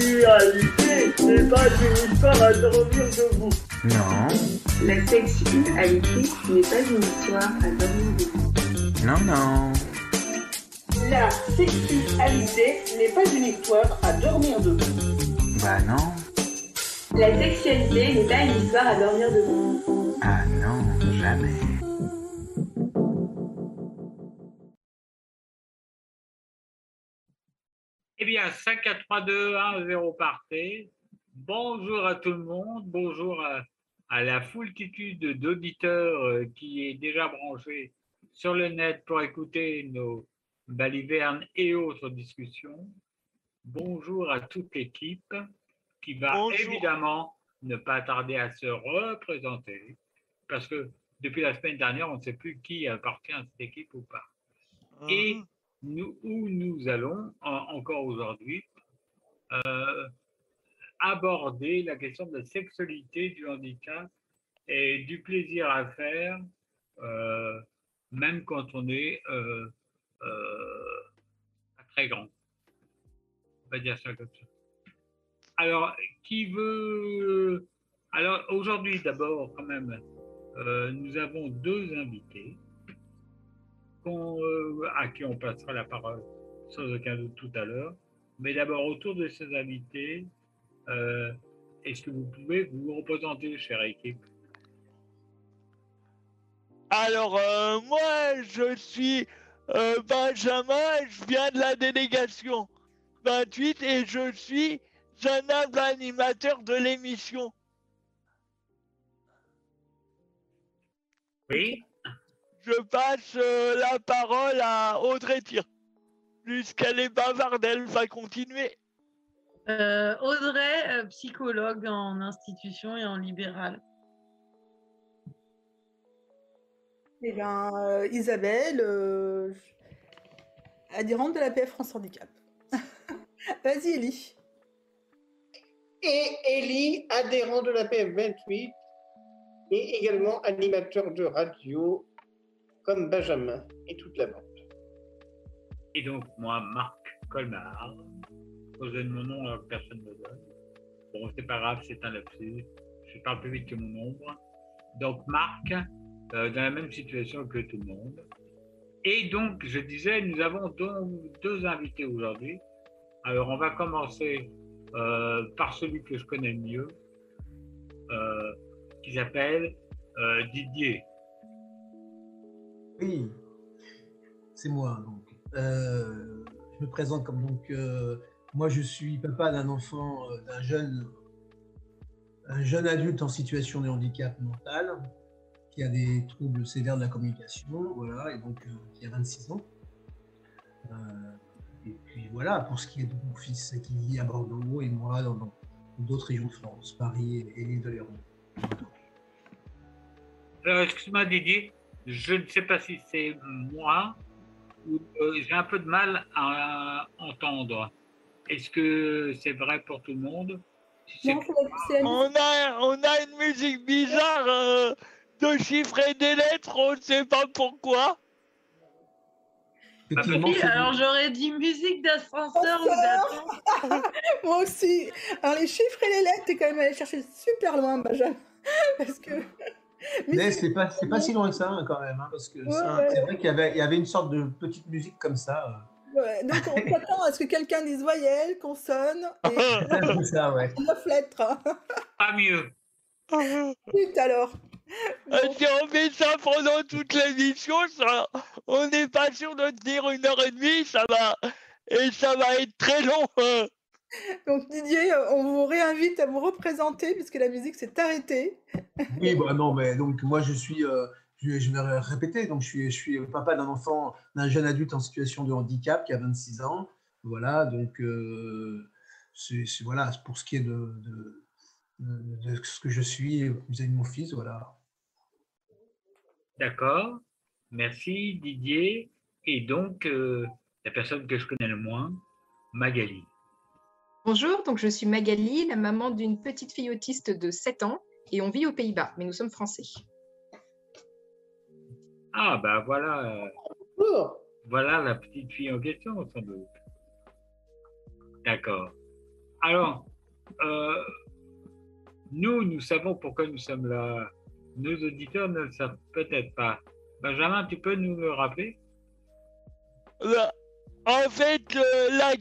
sexualité n'est pas une histoire à dormir debout. Non, La sexualité n'est pas une histoire à dormir debout. non, non. La sexualité n'est pas une histoire à dormir debout. Bah non. La sexualité n'est pas une histoire à dormir debout. Ah non, jamais. Eh bien, 5 à 3, 2, 1, 0 partez. Bonjour à tout le monde. Bonjour à, à la foultitude d'auditeurs euh, qui est déjà branchée sur le net pour écouter nos balivernes et autres discussions. Bonjour à toute l'équipe qui va Bonjour. évidemment ne pas tarder à se représenter parce que depuis la semaine dernière, on ne sait plus qui appartient à cette équipe ou pas et Mhm. Où nous allons en- encore aujourd'hui euh, aborder la question de la sexualité du handicap et du plaisir à faire, euh, même quand on est euh, pas très grand. On va dire ça comme ça. Alors, qui veut... Alors, aujourd'hui, d'abord, quand même, nous avons deux invités à qui on passera la parole sans aucun doute tout à l'heure. Mais d'abord, autour de ces invités, euh, est-ce que vous pouvez vous représenter, chère équipe? Alors, euh, moi, je suis euh, Benjamin, je viens de la délégation 28 et je suis un humble animateur de l'émission. Oui Je passe euh, la parole à Audrey Tire. Puisqu'elle est bavarde, elle va continuer. Euh, Audrey, euh, psychologue en institution et en libéral. Eh bien, euh, Isabelle, euh, adhérente de la PF France Handicap. Vas-y, Elie. Et Ellie, adhérent de la PF28 et également animateur de radio comme Benjamin et toute la bande. Et donc, moi, Marc Colmar, donne mon nom alors que personne ne me donne. Bon, c'est pas grave, c'est un lapsus. Je parle plus vite que mon ombre. Donc, Marc, euh, dans la même situation que tout le monde. Et donc, je disais, nous avons deux, deux invités aujourd'hui. Alors, on va commencer euh, par celui que je connais mieux, euh, qui s'appelle euh, Didier. Oui, c'est moi. Donc, Euh, je me présente comme donc euh, moi je suis papa d'un enfant, euh, d'un jeune, un jeune adulte en situation de handicap mental qui a des troubles sévères de la communication, voilà, et donc qui a 26 ans. Et puis voilà, pour ce qui est de mon fils qui vit à Bordeaux et moi dans d'autres régions de France, Paris et, l'île de excuse-moi Didier, je ne sais pas si c'est moi ou euh, j'ai un peu de mal à entendre. Est-ce que c'est vrai pour tout le monde? Si Non, la- On a, on a une musique bizarre euh, de chiffres et des lettres, on ne sait pas pourquoi. Oui, c'est- alors j'aurais dit musique d'ascenseur ou. Moi aussi. Alors, les chiffres et les lettres, t'es quand même allé chercher super loin, Benjamin. Parce que. Mais c'est pas, c'est pas si loin que ça hein, quand même, hein, parce que ouais. c'est vrai qu'il y avait, il y avait une sorte de petite musique comme ça. Ouais, donc, on s'attend à ce que quelqu'un dise voyelle, consonne et euh. C'est ça, ouais. neuf lettres. Pas mieux. Zut, alors. Euh, si on fait ça pendant toute l'émission, ça, on n'est pas sûr de tenir une heure et demie, ça va, et ça va être très long. hein. Donc, Didier, euh, on vous réinvite à vous représenter puisque la musique s'est arrêtée. Oui, bah non, mais donc moi je suis, euh, je, je vais ré- répéter, donc je suis, je suis papa d'un enfant, d'un jeune adulte en situation de handicap qui a 26 ans. Voilà, donc euh, c'est voilà, pour ce qui est de, de, de- de ce que je suis vis-à-vis de mon fils, voilà. D'accord. Merci Didier. Et donc, euh, la personne que je connais le moins, Magali. Bonjour, donc je suis Magali, la maman d'une petite fille autiste de 7 ans et on vit aux Pays-Bas, mais nous sommes français. Ah, bah voilà, euh, Bonjour. voilà la petite fille en question, sans doute. D'accord. Alors, euh, nous, nous savons pourquoi nous sommes là. Nos auditeurs ne le savent peut-être pas. Benjamin, tu peux nous le rappeler? Là, En fait, euh, la,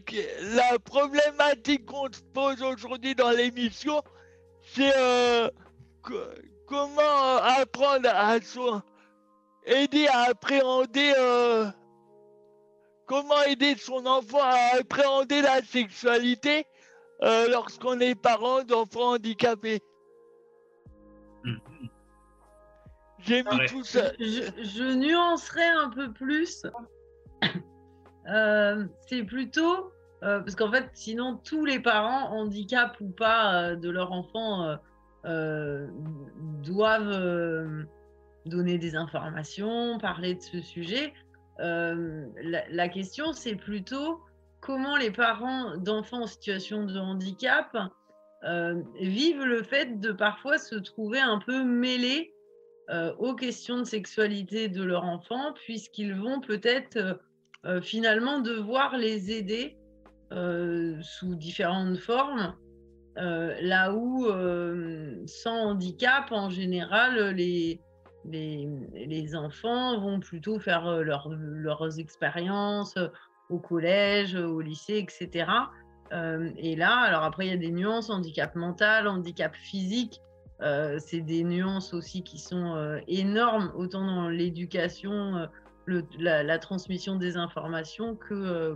la problématique qu'on se pose aujourd'hui dans l'émission, c'est euh, co- comment euh, apprendre à so- aider à appréhender euh, comment aider son enfant à appréhender la sexualité euh, lorsqu'on est parent d'enfants handicapés. J'ai mis Ouais. tout ça. je, je nuancerais un peu plus. Euh, c'est plutôt euh, parce qu'en fait, sinon, tous les parents, handicap ou pas euh, de leur enfant, doivent donner des informations, parler de ce sujet. La, question, c'est plutôt comment les parents d'enfants en situation de handicap vivent le fait de parfois se trouver un peu mêlés aux questions de sexualité de leur enfant, puisqu'ils vont peut-être euh, finalement devoir les aider euh, sous différentes formes, euh, là où sans handicap, en général, les, les, les enfants vont plutôt faire leur- leurs expériences au collège, au lycée, etc. Et là, alors après, il y a des nuances, handicap mental, handicap physique. C'est des nuances aussi qui sont énormes, autant dans l'éducation, le- la, la transmission des informations que euh,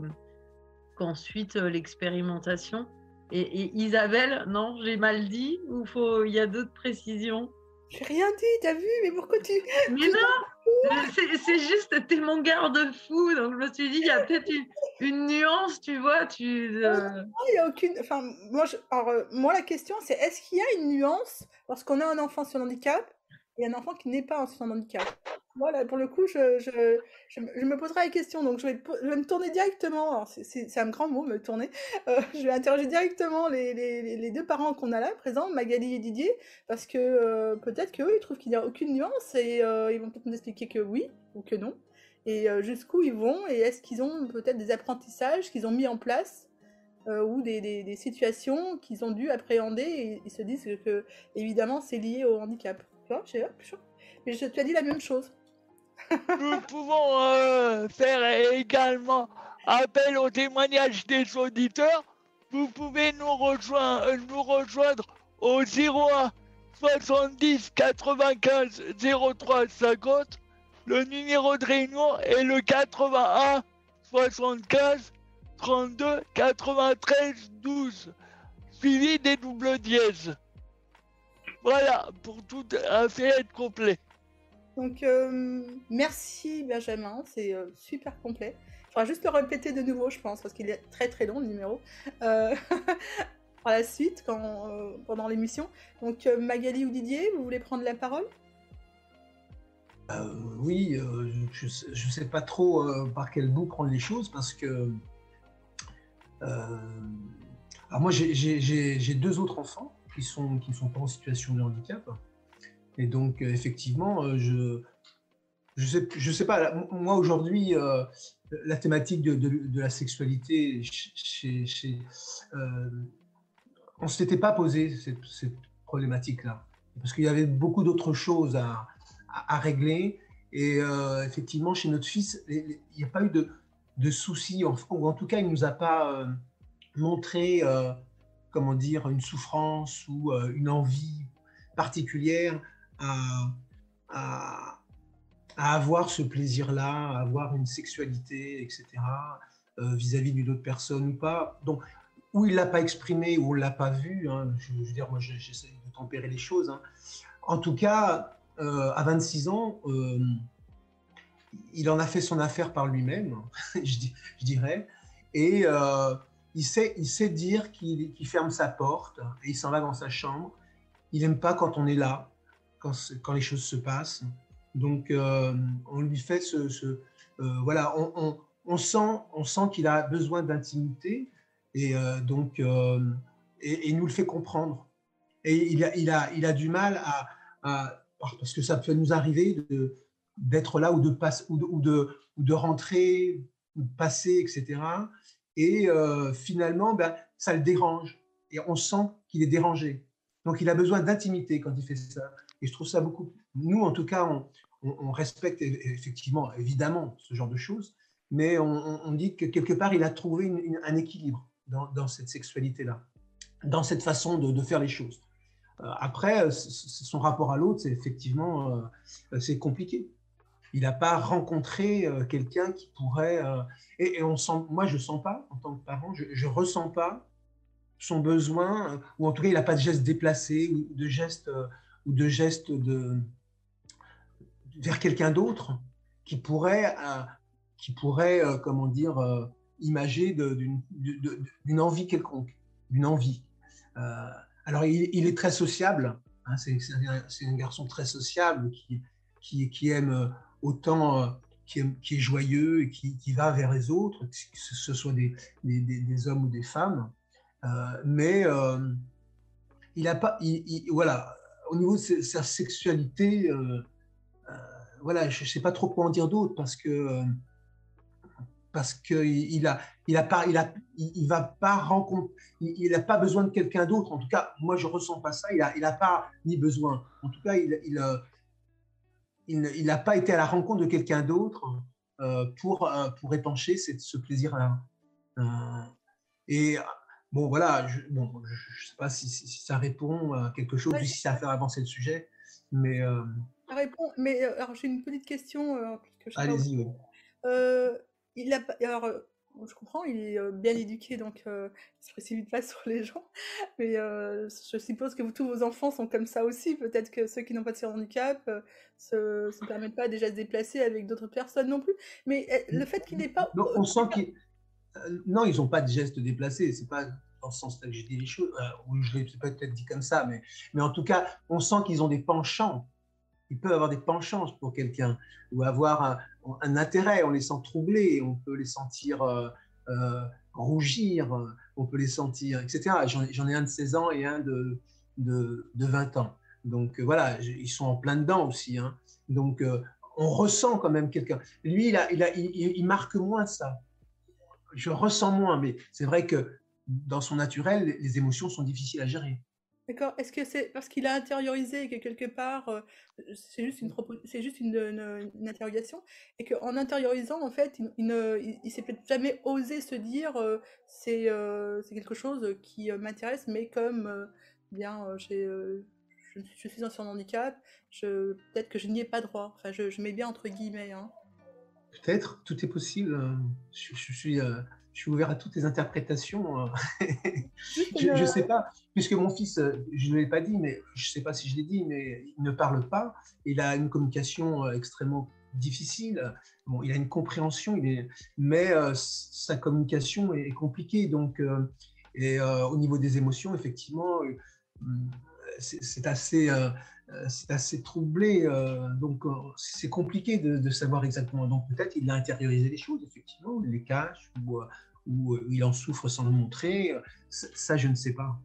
qu'ensuite euh, l'expérimentation. Et, et Isabelle, non, j'ai mal dit ou faut il y a d'autres précisions? J'ai rien dit, t'as vu Mais pourquoi tu. Mais non, c'est c'est juste t'es mon garde-fou, donc je me suis dit il y a peut-être une, une nuance, tu vois, tu. euh, Il y a aucune. Enfin, moi, je- alors, euh, moi, la question, c'est est-ce qu'il y a une nuance lorsqu'on a un enfant sur handicap et un enfant qui n'est pas en situation Voilà, pour le coup, je, je, je, me- poserai la question. Donc, je vais, je vais me tourner directement. c'est- un grand mot, me tourner. Euh, je vais interroger directement les, les, les- deux parents qu'on a là, présents, Magali et Didier, parce que euh, peut-être qu'eux, ils trouvent qu'il n'y a aucune nuance et euh, ils vont peut-être nous expliquer que oui ou que non. Et jusqu'où ils vont et est-ce qu'ils ont peut-être des apprentissages qu'ils ont mis en place ou des, des- situations qu'ils ont dû appréhender et ils se disent que, évidemment c'est lié au handicap. Tu vois, j'ai hop. Mais je, tu as dit la même chose. Nous pouvons euh, faire également appel au témoignage des auditeurs. Vous pouvez nous rejoindre, euh, rejoindre au 01 70 95 03 50. Le numéro de réunion est le 81 75 32 93 12, suivi des doubles dièses. Voilà, pour tout à fait être complet. Donc euh, merci Benjamin, c'est euh, super complet. Il faudra juste le répéter de nouveau, je pense, parce qu'il est très très long le numéro. Euh, par la suite, quand, pendant l'émission. Donc Magali ou Didier, vous voulez prendre la parole? Oui, je ne sais pas trop par quel bout prendre les choses parce que. alors moi, j'ai- deux autres enfants qui ne sont pas en situation de handicap. Et donc, euh, effectivement, euh, je je sais, je sais pas, moi aujourd'hui, euh, la thématique de, la sexualité, on ne s'était pas posé cette, problématique-là. Parce qu'il y avait beaucoup d'autres choses à, régler. Et effectivement, chez notre fils, il n'y a pas eu de, soucis, ou en tout cas, il ne nous a pas montré, comment dire, une souffrance ou une envie particulière à, avoir ce plaisir-là, à avoir une sexualité, etc., euh, vis-à-vis d'une autre personne ou pas. Donc, ou il l'a pas exprimé, ou on l'a pas vu. hein. Je, veux dire, moi, je- j'essaie de tempérer les choses. hein. En tout cas, euh, à 26 ans, euh, il en a fait son affaire par lui-même, je, dirais, et euh, il, sait, il sait dire qu'il qu'il ferme sa porte et il s'en va dans sa chambre. Il n'aime pas quand on est là, quand, les choses se passent. Donc, euh, on lui fait ce, euh, voilà, on, sent, qu'il a besoin d'intimité et euh, donc, et, il nous le fait comprendre. Et il a, il a, il a du mal à, parce que ça peut nous arriver d'être là ou de, ou, de, ou, de, de rentrer, ou de passer, etc. Et finalement, ben, ça le dérange. et on sent qu'il est dérangé. Donc il a besoin d'intimité quand il fait ça. Et je trouve ça beaucoup. Nous, en tout cas, on, respecte effectivement, évidemment, ce genre de choses, mais on, dit que quelque part, il a trouvé un équilibre dans, cette sexualité-là, dans cette façon de, faire les choses. Euh, après, euh, son rapport à l'autre, c'est effectivement, euh, c'est compliqué. Il n'a pas rencontré quelqu'un qui pourrait. et, moi, je ne sens pas, en tant que parent, je ne ressens pas son besoin, ou en tout cas, il n'a pas de geste déplacé, ou de geste, ou de, geste de, vers quelqu'un d'autre qui pourrait, euh, qui pourrait euh, comment dire, euh, imager d'une envie quelconque, d'une envie. Alors, il, est très sociable, hein, c'est un, garçon très sociable qui, qui, qui aime autant, qui, qui est joyeux et qui, va vers les autres, que ce soit des, des, des- hommes ou des femmes. Mais il a pas, il- voilà, au niveau de sa, sexualité, euh, euh, voilà, je ne sais pas trop quoi en dire d'autre parce que euh, parce que il il a, il a pas, il a, il, va pas rencontrer, il il a pas besoin de quelqu'un d'autre. En tout cas, moi je ressens pas ça. Il a, il a pas ni besoin. En tout cas, il, il, il, n'a pas été à la rencontre de quelqu'un d'autre pour pour épancher cette- ce plaisir-là. Et bon, voilà, je, bon, je, je sais pas si, si- si ça répond à quelque chose, ou si ça fait avancer le sujet, mais euh, Ça répond, mais euh, alors j'ai une petite question. euh, que allez-y. oui. Euh, il a pas- alors, euh, je comprends, il est bien éduqué, donc euh, il se précipite pas sur les gens. Mais euh, je suppose que vous- tous vos enfants sont comme ça aussi. Peut-être que ceux qui n'ont pas de handicap euh, se, se permettent pas déjà de se déplacer avec d'autres personnes non plus. Mais le fait qu'il n'ait pas. Donc, on sent qu'ils. Euh, Non, ils n'ont pas de gestes déplacés. C'est pas dans ce sens-là que j'ai dit les choses. euh, ou je l'ai peut-être dit comme ça, mais, en tout cas, on sent qu'ils ont des penchants. Ils peuvent avoir des penchants pour quelqu'un ou avoir un, intérêt. On les sent troublés, on peut les sentir euh, rougir, on peut les sentir, etc. J'en ai un de 16 ans et un de, de, de 20 ans. Donc voilà, ils sont en plein dedans aussi. hein. Donc on ressent quand même quelqu'un. Lui, il marque moins ça. Je ressens moins, mais c'est vrai que dans son naturel, les- émotions sont difficiles à gérer. D'accord. Est-ce que c'est parce qu'il a intériorisé et que quelque part, euh, c'est juste une propo- c'est juste une, une- une interrogation, et qu'en intériorisant, en fait, il, ne- il- il s'est peut-être jamais osé se dire euh, c'est euh, c'est quelque chose qui m'intéresse, mais comme bien j'ai, je, je suis en handicap, je peut-être que je n'y ai pas droit. Enfin, je, je mets bien entre guillemets. hein. Peut-être, tout est possible. euh, Je, je suis, je suis ouvert à toutes les interprétations. euh. je ne sais pas, puisque mon fils, euh, je ne l'ai pas dit, mais je ne sais pas si je l'ai dit, mais il ne parle pas. Il a une communication extrêmement difficile. Bon, il a une compréhension, il est, mais euh, sa communication est, est compliquée. Donc, euh, et euh, au niveau des émotions, effectivement, c'est assez, c'est assez troublé. euh, donc, euh, c'est compliqué de, de savoir exactement. Donc, peut-être il a intériorisé les choses, effectivement, ou il les cache, ou, euh, ou euh, il en souffre sans le montrer. Ça, ça, je ne sais pas.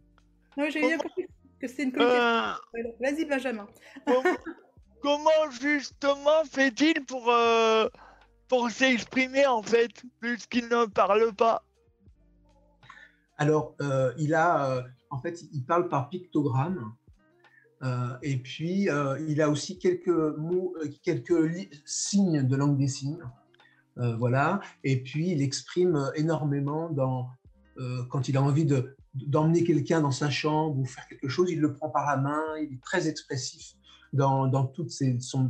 Non, j'ai bien compris que c'était une communication. Euh. Vas-y, Benjamin. comment, comment justement fait-il pour, euh, pour s'exprimer en fait, puisqu'il ne parle pas? Alors, euh, il a, euh, en fait, il parle par pictogramme. Euh, et puis, euh, il a aussi quelques mots, euh, quelques signes de langue des signes. Voilà. Et puis, il exprime énormément dans, quand il a envie de, d'emmener quelqu'un dans sa chambre ou faire quelque chose, il le prend par la main. Il est très expressif dans, dans toutes ses. Son,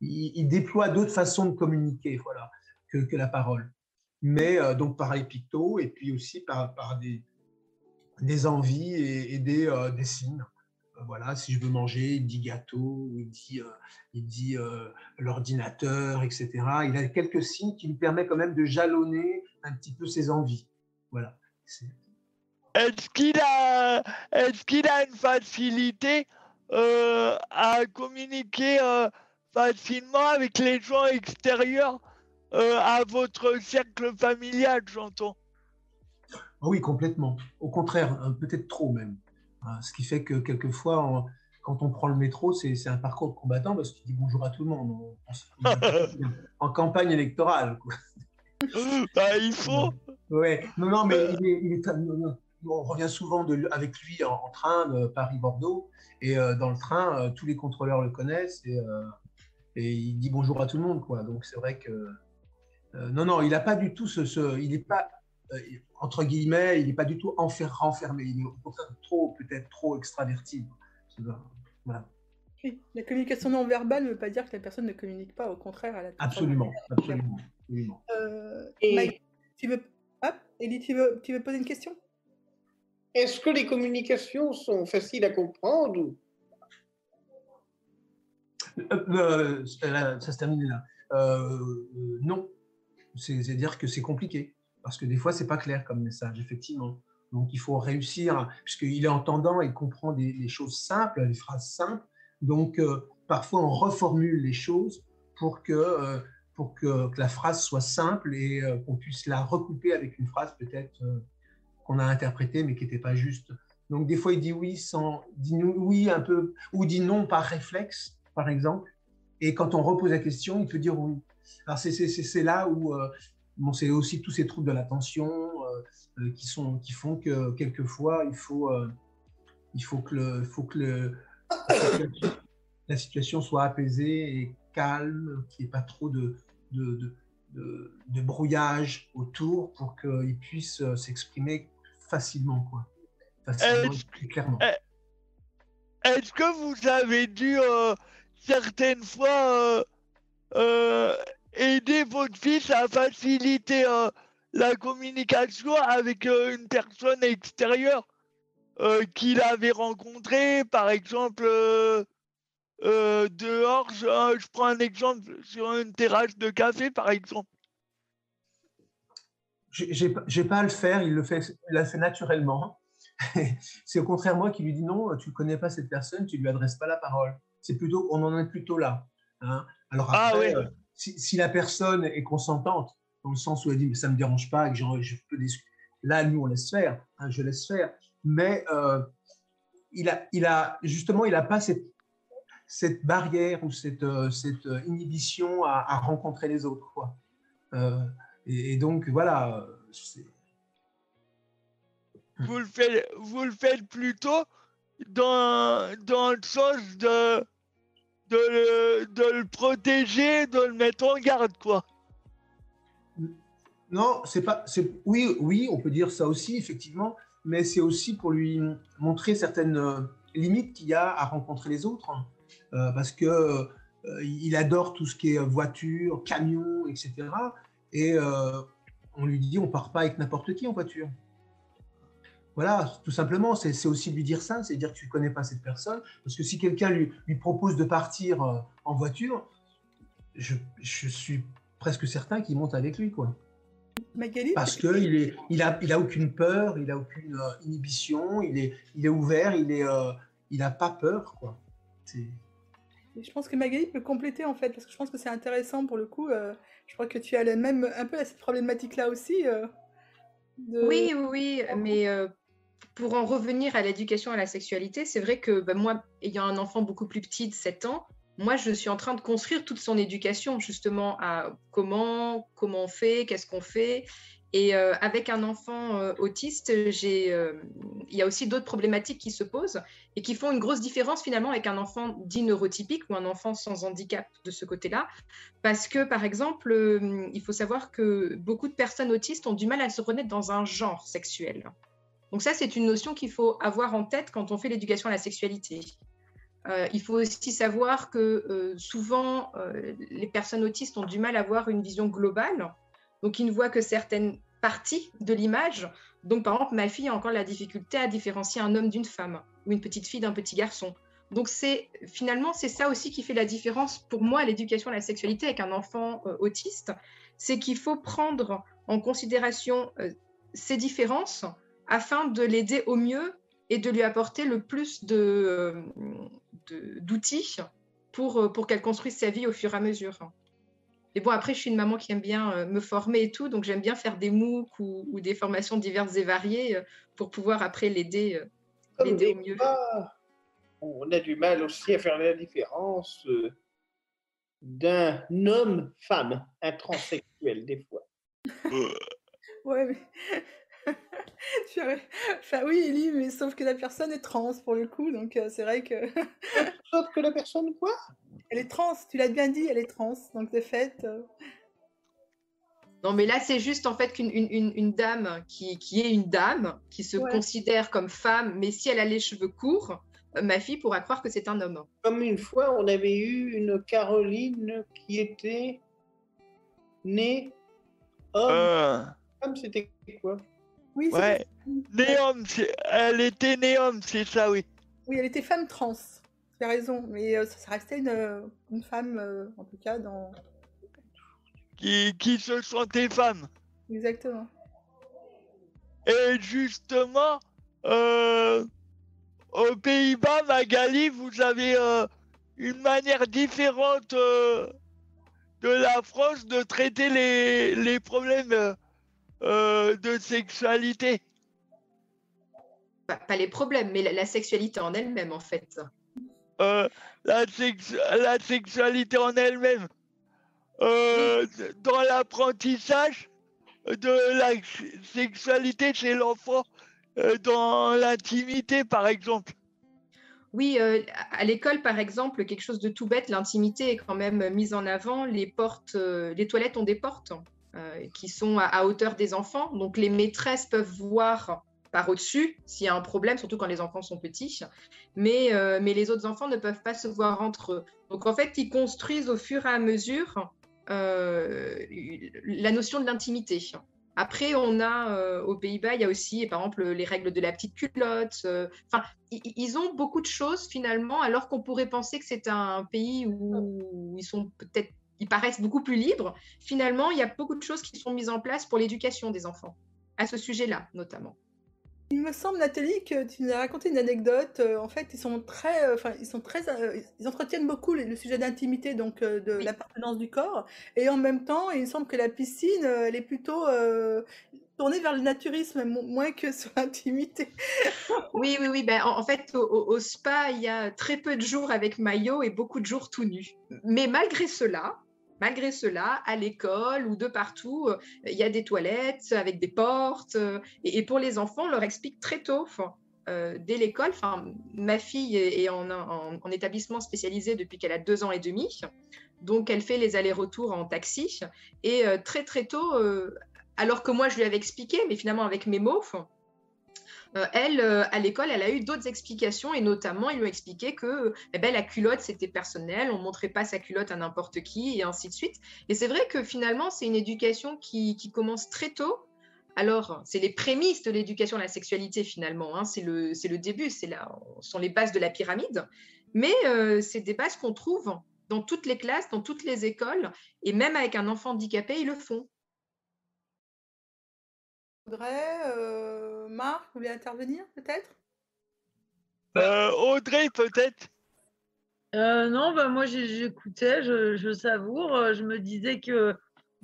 il, déploie d'autres façons de communiquer, voilà, que, que la parole. Mais donc par les et puis aussi par, par des, des envies et, des, des signes. Voilà, si je veux manger, il dit gâteau, ou il dit, euh, il dit euh, l'ordinateur, etc. Il a quelques signes qui lui permettent quand même de jalonner un petit peu ses envies. Voilà. Est-ce qu'il a, est qu'il a une facilité euh, à communiquer facilement avec les gens extérieurs à votre cercle familial, j'entends? Ah oui, complètement. Au contraire, peut-être trop même. Hein, Ce qui fait que quelquefois, on- quand on prend le métro, c'est un parcours de combattant parce qu'il dit bonjour à tout le monde. On- on se- en campagne électorale. quoi. Bah, il faut. Ouais. Non, non, mais il est, il est très- non, non. on revient souvent de, avec lui en, en train de Paris-Bordeaux. Et euh, dans le train, euh, tous les contrôleurs le connaissent et, euh, et il dit bonjour à tout le monde. Quoi. Donc c'est vrai que. euh, non, non, il n'a pas du tout ce. ce- il n'est pas, euh, entre guillemets, il n'est pas du tout enfer, renfermé. Il est au contraire trop, peut-être trop extraverti. Voilà. Oui, La communication non verbale ne veut pas dire que la personne ne communique pas, au contraire, elle a Absolument, absolument. absolument. Euh, Et- Mike, tu veux... Hop, Elie, tu veux, tu veux poser une question? Est-ce que les communications sont faciles à comprendre ou? Euh, euh, ça se termine là. Euh, euh, non, C'est- c'est-à-dire que c'est compliqué parce que des fois c'est pas clair comme message, effectivement. Donc il faut réussir, puisqu'il est entendant et comprend des, choses simples, des phrases simples. Donc euh, parfois on reformule les choses pour que euh, pour que, la phrase soit simple et euh, qu'on puisse la recouper avec une phrase peut-être qu'on a interprétée mais qui n'était pas juste. Donc des fois il dit oui sans dit oui un peu ou dit non par réflexe par exemple. Et quand on repose la question, il peut dire oui. Alors c'est là où bon, c'est aussi tous ces troubles de l'attention euh, euh, qui sont qui font que quelquefois il faut euh, il faut que le faut que le la situation, la situation soit apaisée et calme, qu'il n'y ait pas trop de de, de, brouillage autour pour qu'il puisse euh, s'exprimer facilement quoi. Facilement Est-ce et clairement. Est-ce que vous avez dû certaines fois euh, aider votre fils à faciliter euh, la communication avec euh, une personne extérieure euh, qu'il avait rencontrée, par exemple dehors, je, je prends un exemple sur une terrasse de café, par exemple. J'ai j'ai pas à le faire, il le fait, il l'a fait naturellement. c'est au contraire moi qui lui dis non, tu ne connais pas cette personne, tu lui adresses pas la parole. C'est plutôt, on en est plutôt là. hein. Alors Ah après, ouais. euh, si, la personne est consentante, dans le sens où elle dit mais ça me dérange pas, que je peux. Là, nous on laisse faire, hein, je laisse faire. Mais euh, il a, il a justement, il n'a pas cette cette barrière ou cette, euh, cette euh, inhibition à, rencontrer les autres. Quoi. Et, donc, voilà, Vous le faites, vous le faites plutôt dans, dans le sens de, de, le, de le protéger, de le mettre en garde, quoi. Non, c'est pas. c'est- Oui, oui, on peut dire ça aussi, effectivement, mais c'est aussi pour lui montrer certaines euh, limites qu'il y a à rencontrer les autres, hein. Euh, parce que euh, il adore tout ce qui est voiture, camion, etc. Et on lui dit, on part pas avec n'importe qui en voiture. Voilà, tout simplement, c'est aussi lui dire ça, c'est dire que tu ne connais pas cette personne, parce que si quelqu'un lui, lui propose de partir euh, en voiture, je, je suis presque certain qu'il monte avec lui, quoi. Magali Parce qu'il est, il a, il a aucune peur, il a aucune euh, inhibition, il est, il est ouvert, il est, euh, il a pas peur, quoi. C'est- Je pense que Magali peut compléter en fait, parce que je pense que c'est intéressant pour le coup. euh, je crois que tu as même, un peu cette problématique-là aussi. euh, de- Oui, oui, oui, mais euh, pour en revenir à l'éducation à la sexualité, c'est vrai que bah, moi, ayant un enfant beaucoup plus petit de 7 ans, moi, je suis en train de construire toute son éducation justement à comment, comment on fait, qu'est-ce qu'on fait. Et euh, avec un enfant euh, autiste, euh, il y a aussi d'autres problématiques qui se posent et qui font une grosse différence finalement avec un enfant dit neurotypique ou un enfant sans handicap de ce côté-là. Parce que, par exemple, il faut savoir que beaucoup de personnes autistes ont du mal à se reconnaître dans un genre sexuel. Donc ça, c'est une notion qu'il faut avoir en tête quand on fait l'éducation à la sexualité. Euh, il faut aussi savoir que euh, souvent, euh, les personnes autistes ont du mal à avoir une vision globale. Donc, ils ne voient que certaines parties de l'image. Donc, par exemple, ma fille a encore la difficulté à différencier un homme d'une femme ou une petite fille d'un petit garçon. Donc, c'est finalement, c'est ça aussi qui fait la différence pour moi l'éducation à la sexualité avec un enfant autiste. C'est qu'il faut prendre en considération ces différences afin de l'aider au mieux et de lui apporter le plus de, de- d'outils pour, euh, pour qu'elle construise sa vie au fur et à mesure. Et bon, après, je suis une maman qui aime bien euh, me former et tout, donc j'aime bien faire des MOOC ou, ou des formations diverses et variées euh, pour pouvoir après l'aider, au mieux. on a du mal aussi à faire la différence d'un homme-femme, un transsexuel des fois. Ouais, mais... Enfin, oui, Ellie, mais sauf que la personne est trans pour le coup, donc euh, c'est vrai que. Sauf que la personne, quoi? Elle est trans, tu l'as bien dit, elle est trans, donc de fait. euh, Non, mais là, c'est juste en fait qu'une une, une- une dame qui, qui est une dame, qui se Ouais. considère comme femme, mais si elle a les cheveux courts, euh, ma fille pourra croire que c'est un homme. Comme une fois, on avait eu une Caroline qui était née homme. Euh, c'était quoi? Oui, c'est ouais. c'est- elle était Néum, c'est ça, oui. Oui, elle était femme trans. Tu as raison, mais euh, ça, ça restait une, euh, une femme, euh, en tout cas, dans. Qui, qui se sentait femme. Exactement. Et justement, euh, aux Pays-Bas, Magali, vous avez une manière différente de la France de traiter les, les problèmes euh, de sexualité. Pas, pas les problèmes, mais la, la sexualité en elle-même, en fait. Euh, la, sex- la sexualité en elle-même. Euh, dans l'apprentissage de la sexualité chez l'enfant, dans l'intimité, par exemple. Oui, euh, à l'école, par exemple, quelque chose de tout bête, l'intimité est quand même mise en avant. Les portes, euh, les toilettes ont des portes qui sont à, hauteur des enfants. Donc, les maîtresses peuvent voir par au-dessus s'il y a un problème, surtout quand les enfants sont petits. Mais, euh, les autres enfants ne peuvent pas se voir entre eux. Donc, en fait, ils construisent au fur et à mesure euh, la notion de l'intimité. Après, on a euh, aux Pays-Bas, il y a aussi, par exemple, les règles de la petite culotte. euh, Enfin, ils ont beaucoup de choses finalement, alors qu'on pourrait penser que c'est un pays où ils sont peut-être, ils paraissent beaucoup plus libres. Finalement, il y a beaucoup de choses qui sont mises en place pour l'éducation des enfants, à ce sujet-là notamment. Il me semble, Nathalie, que tu nous as raconté une anecdote. euh, en fait, ils sont très, euh, enfin, ils sont très, euh, ils entretiennent beaucoup le, sujet d'intimité, donc de Oui. l'appartenance du corps. Et en même temps, il me semble que la piscine, elle est plutôt euh, tournée vers le naturisme, mo- moins que sur l'intimité. Oui, oui, oui. Ben, en, fait, au, au- au spa, il y a très peu de jours avec maillot et beaucoup de jours tout nus. Mais malgré cela, malgré cela, à l'école ou de partout, euh, il y a des toilettes avec des portes. euh, et, pour les enfants, on leur explique très tôt. euh, dès l'école, ma fille est en, en- en établissement spécialisé depuis qu'elle a deux ans et demi, donc elle fait les allers-retours en taxi. Et très très tôt, alors que moi je lui avais expliqué, mais finalement avec mes mots, elle, euh, à l'école, elle a eu d'autres explications et notamment, ils lui ont expliqué que eh ben, la culotte, c'était personnel, on ne montrait pas sa culotte à n'importe qui et ainsi de suite. Et c'est vrai que finalement, c'est une éducation qui, commence très tôt. Alors, c'est les prémices de l'éducation à la sexualité finalement, hein, c'est le, début, c'est là, sont les bases de la pyramide, mais euh, c'est des bases qu'on trouve dans toutes les classes, dans toutes les écoles, et même avec un enfant handicapé, ils le font. Audrey, euh, Marc, vous voulez intervenir peut-être? Euh, Audrey, peut-être Euh, non, bah moi j'écoutais, je, je savoure. Je me disais que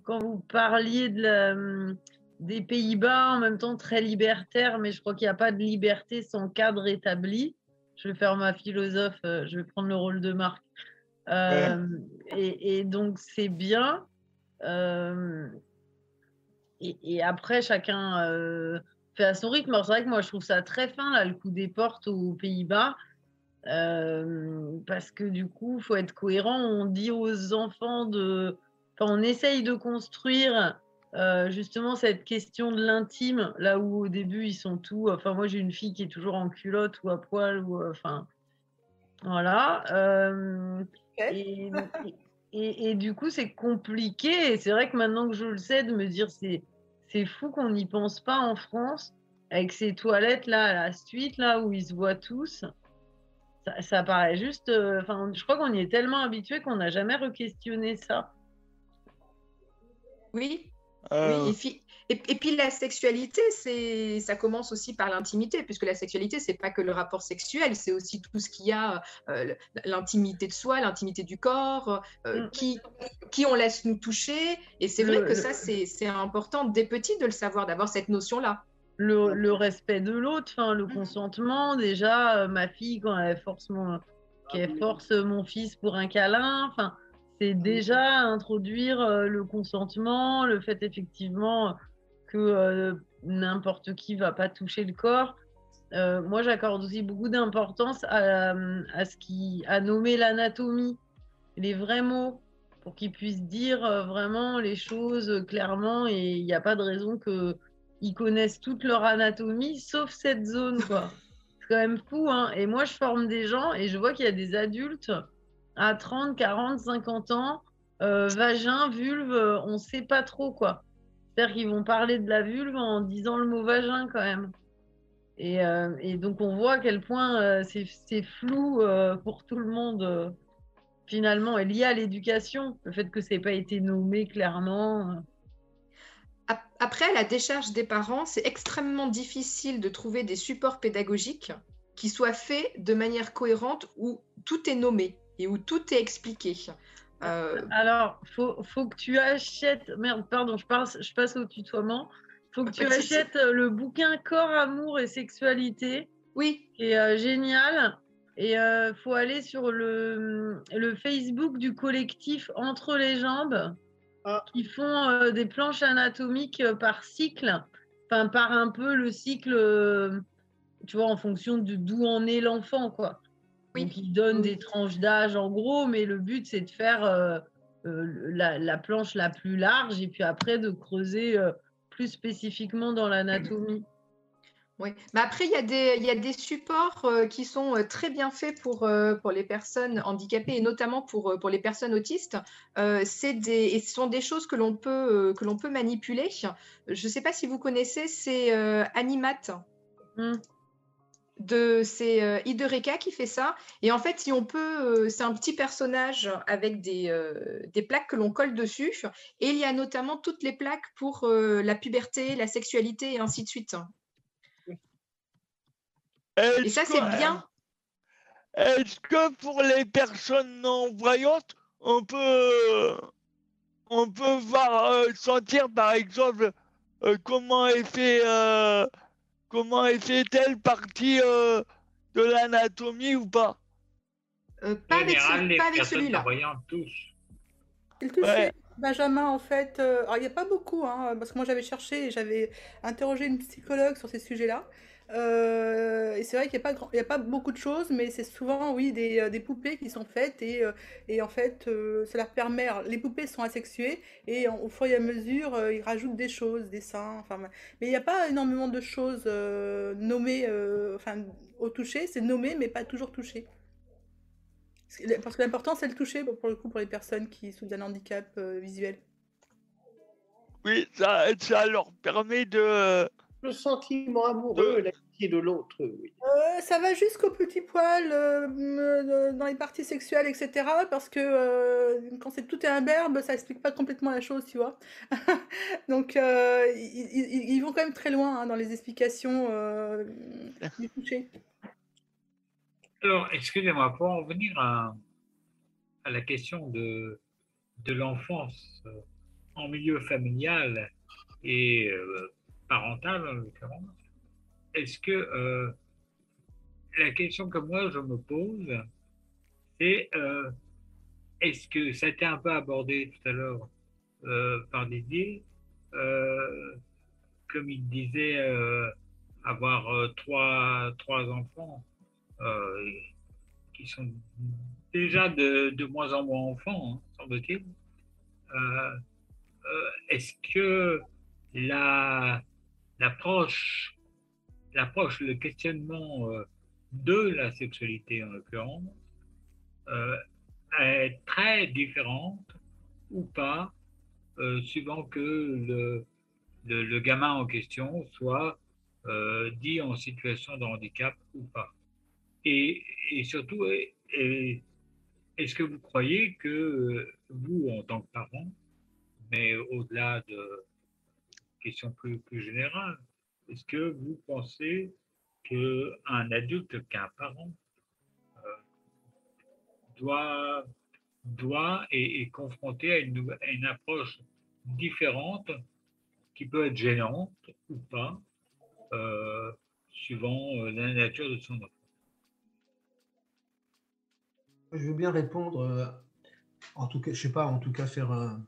quand vous parliez de la, hum, des Pays-Bas, en même temps très libertaire, mais je crois qu'il n'y a pas de liberté sans cadre établi. Je vais faire ma philosophe, je vais prendre le rôle de Marc. Euh, et, et donc c'est bien. Et, et après, chacun euh, fait à son rythme. Alors, c'est vrai que moi, je trouve ça très fin, là, le coup des portes aux Pays-Bas. Euh, parce que du coup, il faut être cohérent. On dit aux enfants de. Enfin, on essaye de construire euh, justement cette question de l'intime, là où au début, ils sont tout. Enfin, moi, j'ai une fille qui est toujours en culotte ou à poil, ou. Enfin. Voilà. Euh, et, et, et du coup, c'est compliqué. Et c'est vrai que maintenant que je le sais, de me dire, c'est, c'est fou qu'on n'y pense pas en France, avec ces toilettes là, à la suite, là, où ils se voient tous. Ça, ça paraît juste. euh, Enfin, je crois qu'on y est tellement habitué qu'on n'a jamais re-questionné ça. Oui, Euh, oui, et puis, et, et puis la sexualité, c'est, ça commence aussi par l'intimité, puisque la sexualité, c'est pas que le rapport sexuel, c'est aussi tout ce qu'il y a, euh, l'intimité de soi, l'intimité du corps, euh, Mm. qui, qui on laisse nous toucher. Et c'est vrai Le- que le- ça, c'est, c'est important dès petit de le savoir, d'avoir cette notion-là. Le, le respect de l'autre, enfin, le consentement. Déjà, euh, ma fille, quand elle force mon, qu'elle force mon fils pour un câlin, enfin, c'est déjà introduire le consentement, le fait effectivement que euh, n'importe qui va pas toucher le corps. Euh, moi, j'accorde aussi beaucoup d'importance à, à ce qui à nommer l'anatomie, les vrais mots, pour qu'ils puissent dire euh, vraiment les choses clairement. Et il n'y a pas de raison que ils connaissent toute leur anatomie, sauf cette zone. C'est quand même fou, hein. Et moi, je forme des gens et je vois qu'il y a des adultes à 30, 40, 50 ans, euh, vagin, vulve, euh, on sait pas trop, quoi. C'est-à-dire qu'ils vont parler de la vulve en disant le mot vagin, quand même. Et, euh, donc, on voit à quel point euh, c'est flou euh, pour tout le monde, finalement, et lié à l'éducation, le fait que ça n'ait pas été nommé clairement. Ap- Après, la décharge des parents, c'est extrêmement difficile de trouver des supports pédagogiques qui soient faits de manière cohérente où tout est nommé et où tout est expliqué. Euh, Alors, faut, faut que tu achètes. Merde, pardon, je passe, je passe au tutoiement. Faut que tu de souci. achètes euh, le bouquin Corps, amour et sexualité. Oui. Qui est euh, génial. Et euh, faut aller sur le, le Facebook du collectif Entre les Jambes, qui font euh, des planches anatomiques euh, par cycle, enfin par un peu le cycle, euh, tu vois, en fonction de d'où en est l'enfant, quoi. Donc ils donnent des tranches d'âge en gros, mais le but c'est de faire euh, euh, la, la planche la plus large et puis après de creuser euh, plus spécifiquement dans l'anatomie. Oui, mais après, il y a des, il y a des supports qui sont très bien faits pour, pour les personnes handicapées et notamment pour, pour les personnes autistes. C'est des, et ce sont des choses que l'on peut, que l'on peut manipuler. Je ne sais pas si vous connaissez, c'est Animat. De, c'est euh, Idereka qui fait ça. Et en fait, si on peut, euh, c'est un petit personnage avec des, euh, des plaques que l'on colle dessus. Et il y a notamment toutes les plaques pour euh, la puberté, la sexualité et ainsi de suite. Et ça, c'est bien. Est-ce que pour les personnes non-voyantes, on peut, on peut voir, sentir par exemple comment est fait, comment est fait telle partie euh, de l'anatomie ou pas? Euh, pas avec, avec celui-là. Ouais. Benjamin, en fait. euh, alors, il n'y a pas beaucoup, hein, parce que moi, j'avais cherché et j'avais interrogé une psychologue sur ces sujets-là. Euh, et c'est vrai qu'il n'y a, pas a pas beaucoup de choses, mais c'est souvent, oui, des, euh, poupées qui sont faites. Et, euh, en fait, euh, leur permet. les poupées sont asexuées, et au fur et à mesure, ils rajoutent des choses, des seins. Mais il n'y a pas énormément de choses nommées, enfin, au toucher. C'est nommé, mais pas toujours touché. Parce que l'important, c'est le toucher, pour le coup, pour les personnes qui souffrent d'un handicap visuel. Oui, ça leur permet de. Le sentiment amoureux, l'amitié de l'autre, oui. Euh, ça va jusqu'au petit poil, euh, euh, dans les parties sexuelles, etc. Parce que euh, quand c'est tout est imberbe, ça explique pas complètement la chose, tu vois. Donc, euh, ils, vont quand même très loin hein, dans les explications euh, du toucher. Alors, excusez-moi, pour en venir à, à la question de, de l'enfance en milieu familial et euh, parental, en l'occurrence, est-ce que euh, la question que moi je me pose, c'est euh, est-ce que ça a été un peu abordé tout à l'heure euh, par Didier, comme il disait, avoir trois, trois enfants qui sont déjà de, de moins en moins enfants, hein, semble-t-il. Est-ce que la- l'approche, l'approche, le questionnement euh, de la sexualité en l'occurrence, euh, est très différente ou pas, euh, suivant que le, le, gamin en question soit dit en situation de handicap ou pas. Et, et surtout, est-ce que vous croyez que vous, en tant que parent, mais au-delà de questions plus, plus générales, est-ce que vous pensez qu'un adulte, qu'un parent, euh, doit, doit et est confronté à une, approche différente qui peut être gênante ou pas, euh, suivant euh, la nature de son enfant? Je veux bien répondre, en tout cas, je sais pas, en tout cas faire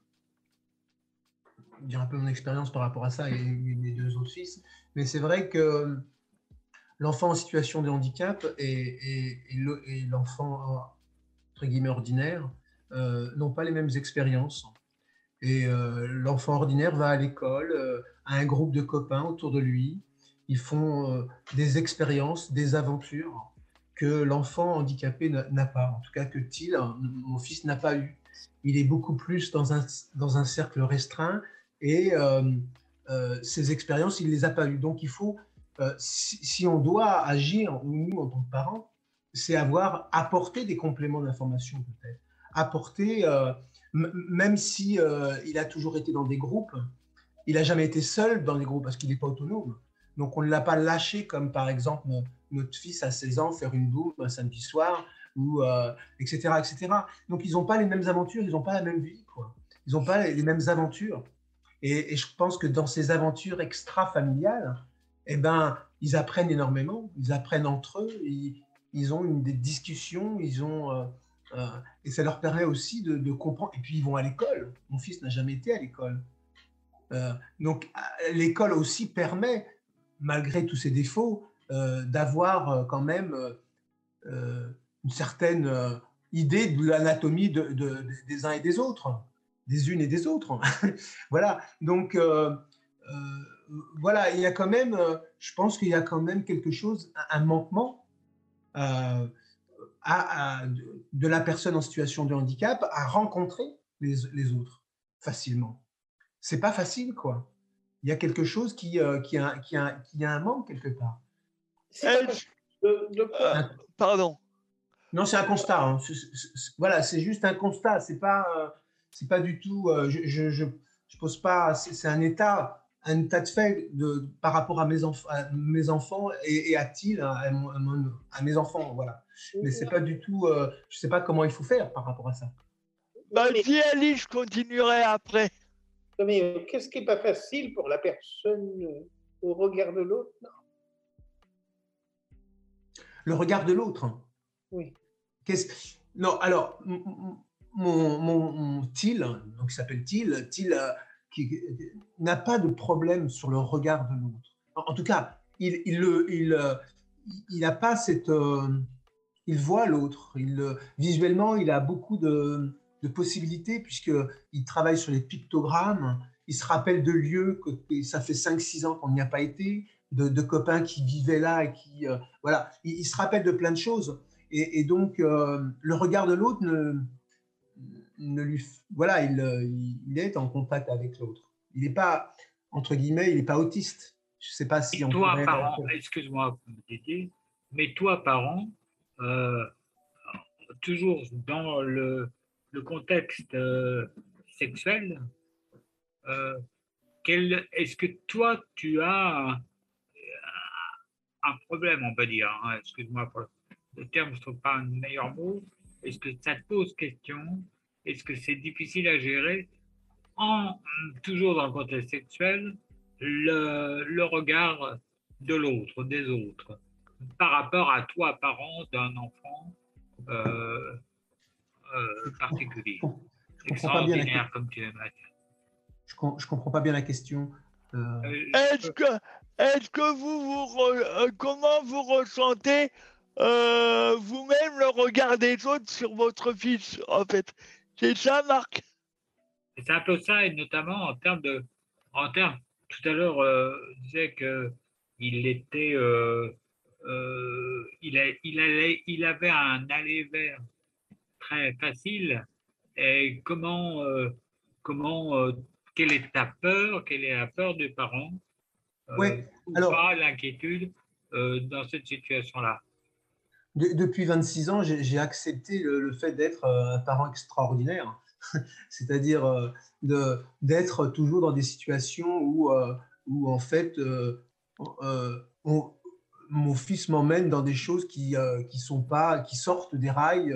dire un peu mon expérience par rapport à ça et, mes deux autres fils, mais c'est vrai que l'enfant en situation de handicap et, et- et le- et l'enfant entre guillemets ordinaire euh, n'ont pas les mêmes expériences. Et euh, l'enfant ordinaire va à l'école, euh, a un groupe de copains autour de lui. Ils font euh, des expériences, des aventures que l'enfant handicapé n'a pas. En tout cas, que Thiel, mon fils, n'a pas eu. Il est beaucoup plus dans un, dans un cercle restreint et euh, euh, ces expériences, il ne les a pas eues. Donc, il faut, euh, si, on doit agir, ou nous, en tant que parents, c'est avoir apporté des compléments d'information peut-être. Apporter, même si il a toujours été dans des groupes, il n'a jamais été seul dans des groupes parce qu'il n'est pas autonome. Donc on ne l'a pas lâché comme par exemple no- notre fils à 16 ans faire une boum un samedi soir ou etc etc. Donc ils n'ont pas les mêmes aventures, ils n'ont pas la même vie quoi. Ils n'ont pas les les mêmes aventures. Et, je pense que dans ces aventures extra-familiales, eh ben, ils apprennent énormément, ils apprennent entre eux, ils, ont une, des discussions, ils ont, euh, euh, et ça leur permet aussi de, comprendre. Et puis ils vont à l'école. Mon fils n'a jamais été à l'école. Euh, donc l'école aussi permet, malgré tous ses défauts, d'avoir quand même une certaine idée de l'anatomie de- de- des uns et des autres, des unes et des autres. voilà. Donc euh, euh, voilà, il y a quand même, euh, je pense qu'il y a quand même quelque chose, un un manquement euh, à- à- de, la personne en situation de handicap à rencontrer les, les autres facilement. C'est pas facile, quoi. Il y a quelque chose qui, euh, qui, a, qui, a, qui a un manque quelque part. C'est pas possible de, de. Euh, pardon. Non, c'est un constat. hein. Voilà, c'est juste un constat. C'est pas, euh, c'est pas du tout. euh, je, je, je, je pose pas. C'est un état, un état de fait de, par rapport à mes, enf- à mes enfants et, et à Thiel, à, à mon- mes enfants. Voilà. Mais c'est pas du tout. euh, je sais pas comment il faut faire par rapport à ça. Vas-y, Ali, je continuerai après. Mais euh, qu'est-ce qui n'est pas facile pour la personne euh, au regard de l'autre. Le regard de l'autre. Oui. Qu'est-ce- Non, alors, mon, mon, mon Thiel, donc il s'appelle Thiel, Thiel euh, qui, qui n'a pas de problème sur le regard de l'autre. En, tout cas, il il le- il, euh, il n'a pas cette. euh, il voit l'autre. Il, euh, visuellement, il a beaucoup de, de possibilités puisqu'il travaille sur les pictogrammes. Il se rappelle de lieux que ça fait 5-6 ans qu'on n'y a pas été, de, copains qui vivaient là et qui. euh, voilà, il, se rappelle de plein de choses. Et, donc, euh, le regard de l'autre ne, ne lui. Voilà, il, euh, il- il est en contact avec l'autre. Il n'est pas, entre guillemets, il n'est pas autiste. Je ne sais pas si Et on toi, pourrait- parent, excuse-moi, mais toi, parent, euh, toujours dans le, le contexte euh, sexuel, euh, quel- est-ce que toi, tu as un, un problème, on peut dire, hein, excuse-moi pour le, le terme, je ne trouve pas un meilleur mot, est-ce que ça te pose question? Est-ce que c'est difficile à gérer en, toujours dans le contexte sexuel, le, le regard de l'autre, des autres, par rapport à toi, parent d'un enfant euh, euh, particulier, Je comprends pas bien extraordinaire, comme tu dire. Je com- je comprends pas bien la question. Euh, Est-ce que, vous, vous re- euh, comment vous ressentez euh, vous-même le regard des autres sur votre fils, en fait? C'est ça, Marc? C'est un peu ça, et notamment en termes de. En termes, tout à l'heure, euh, je disais qu'il était. euh, euh, il, a- il, allait, il avait un aller-vers très facile. Et comment. euh, comment quelle est ta peur Quelle est la peur des parents? Euh, Ouais, ou alors- pas l'inquiétude dans cette situation-là? De- depuis 26 ans, j'ai accepté le, fait d'être euh, un parent extraordinaire, c'est-à-dire euh, d'être toujours dans des situations où, euh, où en fait, on- mon fils m'emmène dans des choses qui, qui sont pas, qui sortent des rails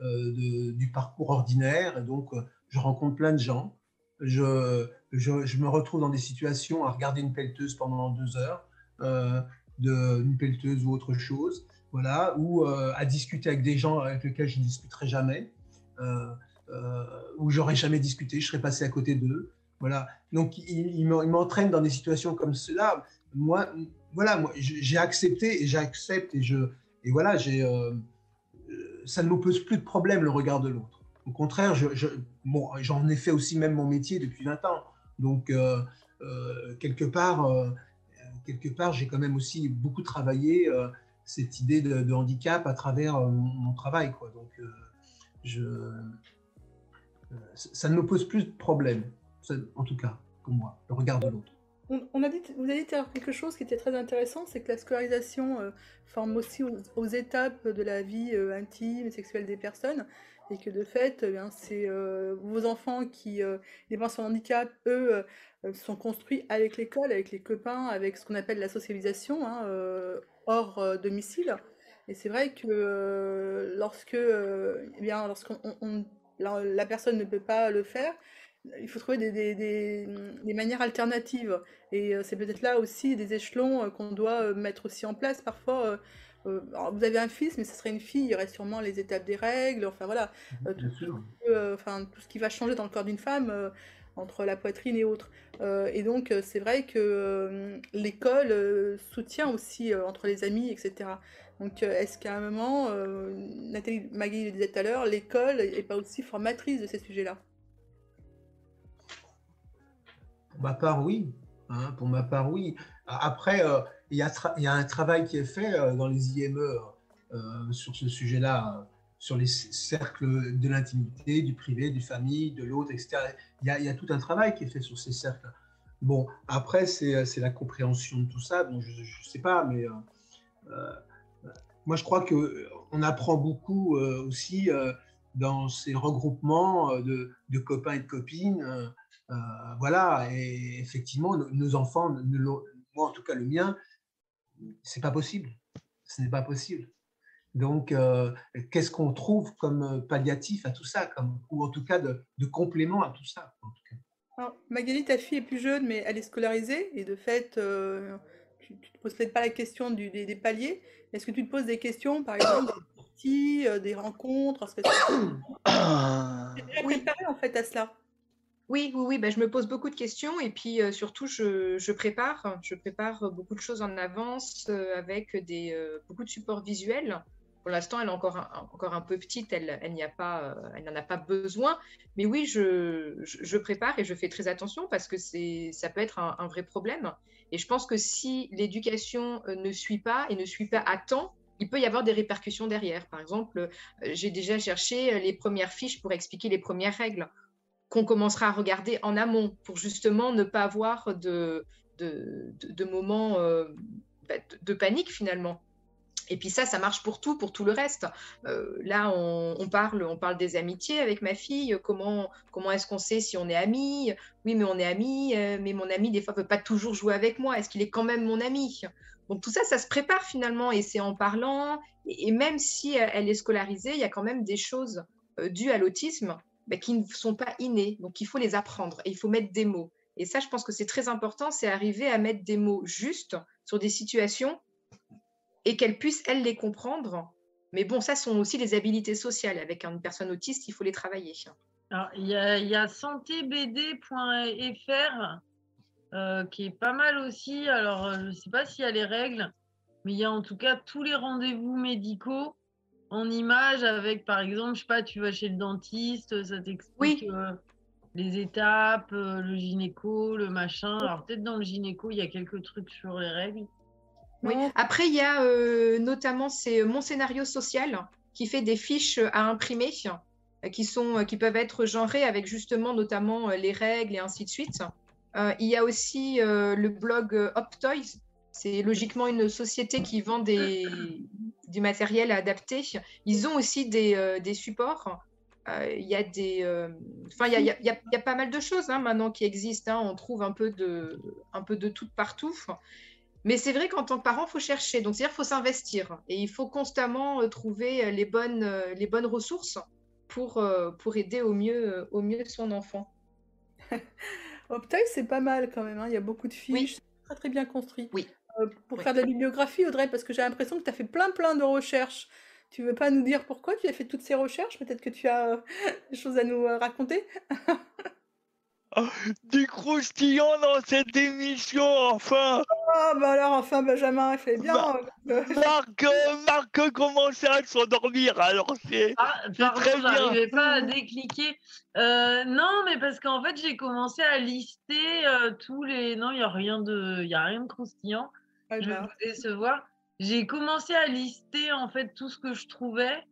du parcours ordinaire. Donc, je rencontre plein de gens. Je, je, me retrouve dans des situations à regarder une pelleteuse pendant deux heures, de, une pelleteuse ou autre chose voilà, ou euh, à discuter avec des gens avec lesquels je ne discuterai jamais, euh, euh, où j'aurais jamais discuté, je serais passé à côté d'eux. Voilà. Donc, il, il m'en- il m'entraîne dans des situations comme cela. Moi, voilà, moi, j'ai accepté et j'accepte et je et voilà, j'ai euh, euh, ça ne me pose plus de problème le regard de l'autre. Au contraire, je, bon, j'en ai fait aussi même mon métier depuis 20 ans. Donc, quelque part, quelque part, j'ai quand même aussi beaucoup travaillé cette idée de, handicap à travers euh, mon, travail, quoi. Donc, euh, euh, ça ne me pose plus de problème, en tout cas, pour moi, le regard de l'autre. On, a dit, vous avez dit quelque chose qui était très intéressant, c'est que la scolarisation forme aussi aux, étapes de la vie intime et sexuelle des personnes, et que de fait, eh c'est vos enfants qui, les en handicap, eux, sont construits avec l'école, avec les copains, avec ce qu'on appelle la socialisation, hein, hors euh, domicile. Et c'est vrai que euh, lorsque, euh, eh bien, lorsqu'on on- on- la, la personne ne peut pas le faire, il faut trouver des, des- des- des manières alternatives. Et c'est peut-être là aussi des échelons qu'on doit mettre aussi en place. Parfois, alors, vous avez un fils, mais ce serait une fille, il y aurait sûrement les étapes des règles, enfin voilà, euh, tout, euh, enfin, tout ce qui va changer dans le corps d'une femme euh, entre la poitrine et autres. Euh, et donc, euh, c'est vrai que euh, l'école soutient aussi entre les amis, etc. Donc, est-ce qu'à un moment, Nathalie Magui le disait tout à l'heure, l'école n'est pas aussi formatrice de ces sujets-là? Pour ma part, oui. Hein, pour ma part, oui. Après, il y, y a un travail qui est fait dans les IME sur ce sujet-là, sur les cercles de l'intimité, du privé, du famille, de l'autre, etc. Il y, a, tout un travail qui est fait sur ces cercles. Bon, après, c'est la compréhension de tout ça. Bon, je ne sais pas, mais euh, euh, moi, je crois qu'on apprend beaucoup euh, aussi euh, dans ces regroupements euh, de, copains et de copines. euh, euh, voilà, et effectivement, nos, enfants, moi en tout cas le mien, c'est pas possible. Ce n'est pas possible. Donc, euh, qu'est-ce qu'on trouve comme euh, palliatif à tout ça, comme, ou en tout cas de, de complément à tout ça en tout cas? Alors, Magali, ta fille est plus jeune, mais elle est scolarisée, et de fait, euh, tu ne te poses peut-être pas la question du- des, des paliers. Est-ce que tu te poses des questions, par exemple, des sorties, euh, des rencontres tu es déjà préparée en fait à cela? Oui, oui, oui, bah, je me pose beaucoup de questions et puis euh, surtout je, je prépare, je prépare beaucoup de choses en avance euh, avec des, euh, beaucoup de supports visuels. Pour l'instant, elle est encore un, encore un peu petite, elle, elle n'y a pas, euh, elle n'en a pas besoin. Mais oui, je, je, prépare et je fais très attention parce que c'est, ça peut être un, vrai problème. Et je pense que si l'éducation euh, ne suit pas et ne suit pas à temps, il peut y avoir des répercussions derrière. Par exemple, euh, j'ai déjà cherché les premières fiches pour expliquer les premières règles qu'on commencera à regarder en amont pour justement ne pas avoir de, de, de, moments bah, de panique finalement. Et puis ça, ça marche pour tout, pour tout le reste. Euh, là, on, parle, on parle des amitiés avec ma fille. Comment, comment est-ce qu'on sait si on est amis? Oui, mais on est amis, euh, mais mon ami des fois veut pas toujours jouer avec moi. Est-ce qu'il est quand même mon ami? Donc tout ça, ça se prépare finalement, et c'est en parlant. Et, même si elle est scolarisée, il y a quand même des choses euh, dues à l'autisme bah, qui ne sont pas innées. Donc il faut les apprendre et il faut mettre des mots. Et ça, je pense que c'est très important, c'est arriver à mettre des mots justes sur des situations et qu'elle puisse, elle, les comprendre. Mais bon, ça sont aussi les habilités sociales. Avec une personne autiste, il faut les travailler. Alors, il y a, a santébd.fr euh, qui est pas mal aussi. Alors, euh, je ne sais pas s'il y a les règles, mais il y a en tout cas tous les rendez-vous médicaux en images avec, par exemple, je sais pas, tu vas chez le dentiste, ça t'explique Oui. euh, les étapes, euh, le gynéco, le machin. Alors, peut-être dans le gynéco, il y a quelques trucs sur les règles. Oui. Après, il y a euh, notamment c'est Mon Scénario Social qui fait des fiches à imprimer euh, qui, sont, euh, qui peuvent être genrées avec justement notamment euh, les règles et ainsi de suite. Euh, il y a aussi euh, le blog euh, Optoys. C'est logiquement une société qui vend des, du matériel adapté. Ils ont aussi des, euh, des supports. Euh, Il y a des, euh, enfin, il y y y y a pas mal de choses hein, maintenant qui existent. hein. On trouve un peu de, un peu de tout partout. Mais c'est vrai qu'en tant que parent, il faut chercher. Donc, c'est-à-dire qu'il faut s'investir. Et il faut constamment euh, trouver euh, les bonnes, euh, les bonnes ressources pour, pour aider au mieux, au mieux son enfant. Optail, c'est pas mal quand même, hein, Il y a beaucoup de fiches, c'est très très bien construit. Oui. Euh, pour Oui. faire de la bibliographie, Audrey, parce que j'ai l'impression que tu as fait plein plein de recherches. Tu veux pas nous dire pourquoi tu as fait toutes ces recherches? Peut-être que tu as euh, des choses à nous euh, raconter? du croustillant dans cette émission, enfin Ah, bah alors, enfin, Benjamin, il fait bien. Bah, euh, Marc, euh, Marc commençait à s'endormir, alors c'est Ah, très bien. j'arrivais pas à décliquer. Euh, non, mais parce qu'en fait, j'ai commencé à lister euh, tous les. Non, il n'y a rien de, il y a rien de croustillant. ouais, Je vais bah, vous décevoir. J'ai commencé à lister en fait tout ce que je trouvais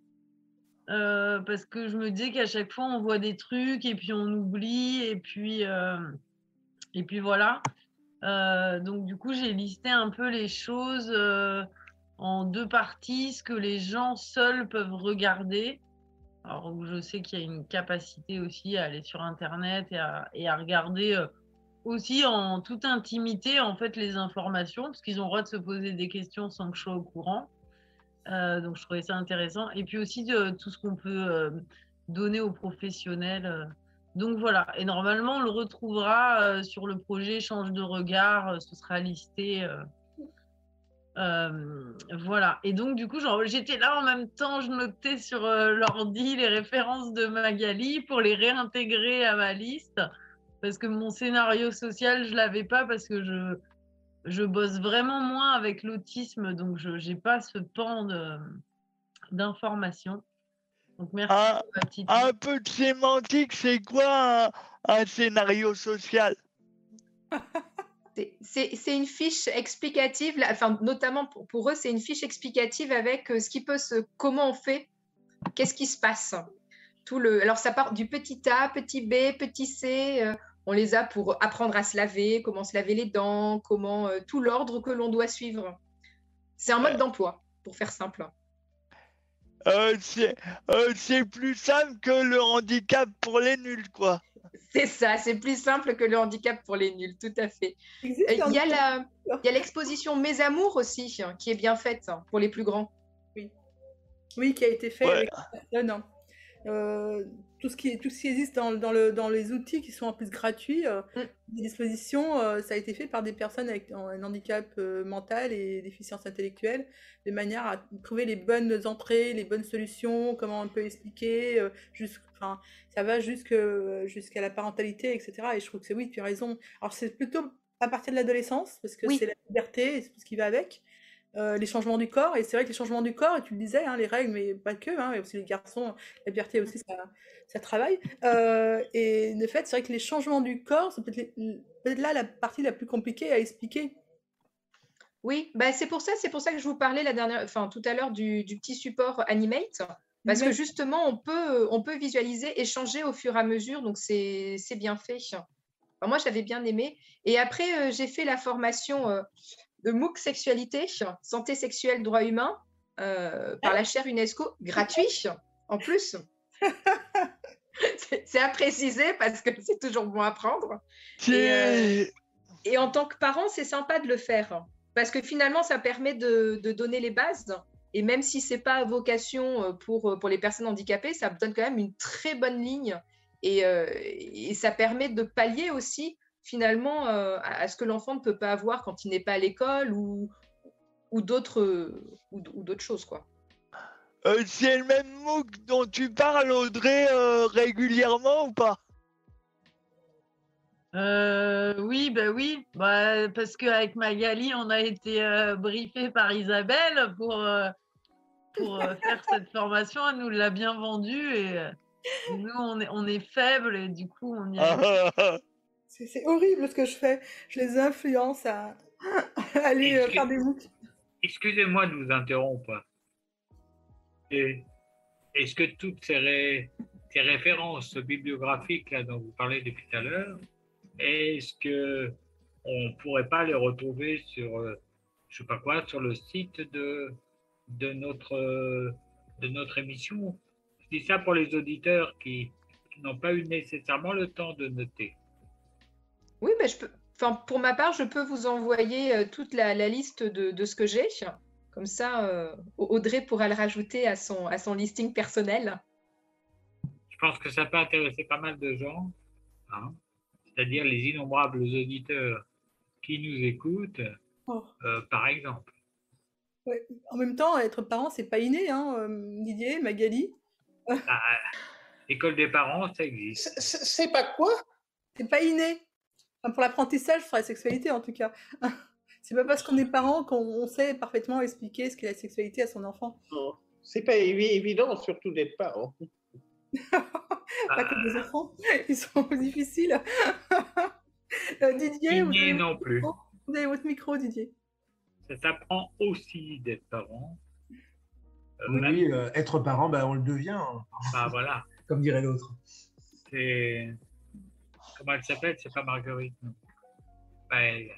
euh, parce que je me disais qu'à chaque fois on voit des trucs et puis on oublie et puis euh, et puis voilà. Euh, donc du coup j'ai listé un peu les choses en deux parties, ce que les gens seuls peuvent regarder. Alors je sais qu'il y a une capacité aussi à aller sur internet et à, et à regarder aussi en toute intimité en fait les informations parce qu'ils ont le droit de se poser des questions sans que je sois au courant. Euh, donc je trouvais ça intéressant et puis aussi de tout ce qu'on peut euh, donner aux professionnels. euh. Donc voilà et normalement on le retrouvera euh, sur le projet change de regard, euh, ce sera listé. euh. Euh, voilà et donc du coup j'étais là en même temps je notais sur euh, l'ordi les références de Magali pour les réintégrer à ma liste parce que mon scénario social, je l'avais pas parce que je, je bosse vraiment moins avec l'autisme, donc je n'ai pas ce pan d'informations. Donc merci Ah, pour ma petite Un peu de sémantique, c'est quoi un, un scénario social? C'est- une fiche explicative, là, enfin, notamment pour, pour eux, c'est une fiche explicative avec euh, ce qui peut se, comment on fait, qu'est-ce qui se passe. Tout le, alors ça part du petit A, petit B, petit C. euh, on les a pour apprendre à se laver, comment se laver les dents, comment euh, tout l'ordre que l'on doit suivre. C'est un mode d'emploi, pour faire simple. Euh, C'est euh, plus simple que le handicap pour les nuls, quoi. C'est ça, c'est plus simple que le handicap pour les nuls, tout à fait. il Euh, y a l'exposition Mes Amours aussi, hein, qui est bien faite hein, pour les plus grands. Oui, qui a été fait Ouais. avec personnes. Euh, tout, ce qui, tout ce qui existe dans, dans le, dans les outils qui sont en plus gratuits, euh, Mm. des dispositions, euh, ça a été fait par des personnes avec un handicap euh, mental et déficience intellectuelle, de manière à trouver les bonnes entrées, les bonnes solutions, comment on peut expliquer, euh, enfin, ça va jusque- jusqu'à la parentalité, etc. Et je trouve que c'est oui, tu as raison. Alors c'est plutôt à partir de l'adolescence, parce que Oui. c'est la liberté et c'est tout ce qui va avec. Euh, les changements du corps, et c'est vrai que les changements du corps, et tu le disais, hein, les règles, mais pas que, hein, et aussi les garçons, la liberté aussi, ça, ça travaille. Euh, et de fait, c'est vrai que les changements du corps, c'est peut-être là la partie la plus compliquée à expliquer. Oui, bah c'est pour ça, c'est pour ça que je vous parlais la dernière, enfin tout à l'heure du, du petit support Animate, parce que justement on peut, on peut visualiser, échanger au fur et à mesure, donc c'est c'est bien fait. Enfin, moi j'avais bien aimé. Et après euh, j'ai fait la formation de MOOC sexualité, santé sexuelle, droits humains, euh, par la chaire UNESCO, gratuit en plus. C'est- à préciser parce que c'est toujours bon à prendre. C'est Et en tant que parent, c'est sympa de le faire parce que finalement, ça permet de, de donner les bases. Et même si c'est pas vocation euh, pour, euh, pour les personnes handicapées, ça donne quand même une très bonne ligne. Et, euh, et ça permet de pallier aussi finalement euh, à, ce que l'enfant ne peut pas avoir quand il n'est pas à l'école ou, ou d'autres ou, ou d'autres choses. quoi. euh, c'est le même MOOC dont tu parles, Audrey, euh, régulièrement ou pas? Euh, oui, bah oui, bah, parce qu'avec Magali, on a été euh, briefé par Isabelle pour, euh, pour euh, faire cette formation. Elle nous l'a bien vendue et euh, nous, on est, on est faibles et du coup, on y a. C'est horrible ce que je fais. Je les influence à, à aller euh, faire des MOOC. Excusez-moi de vous interrompre. Est-ce que toutes ces, ré- ces références bibliographiques là, dont vous parlez depuis tout à l'heure, est-ce que on pourrait pas les retrouver sur, euh, je sais pas quoi, sur le site de, de, notre, de notre émission? Je dis ça pour les auditeurs qui n'ont pas eu nécessairement le temps de noter. Oui, bah, je peux, enfin, pour ma part, je peux vous envoyer euh, toute la, la liste de, de ce que j'ai. Comme ça, euh, Audrey pourra le rajouter à son, à son listing personnel. Je pense que ça peut intéresser pas mal de gens, hein, c'est-à-dire les innombrables auditeurs qui nous écoutent, Oh. euh, par exemple. Ouais. En même temps, être parent, c'est pas inné, hein, Didier, Magali. Ah, L'école des parents, ça existe. C'est c'est pas quoi? C'est pas inné. Enfin, pour l'apprentissage sur la sexualité, en tout cas. c'est pas parce qu'on est parent qu'on sait parfaitement expliquer ce qu'est la sexualité à son enfant. Non, C'est pas évi- évident, surtout d'être parent. Pas que des enfants, ils sont difficiles. Euh, Didier, vous avez, non plus. vous avez votre micro, Didier. Ça s'apprend aussi d'être parent. Euh, Oui, même- oui, euh, être parent, bah, on le devient, hein, bah, voilà. comme dirait l'autre. C'est. Comment elle s'appelle? C'est pas Marguerite, non. Pas elle.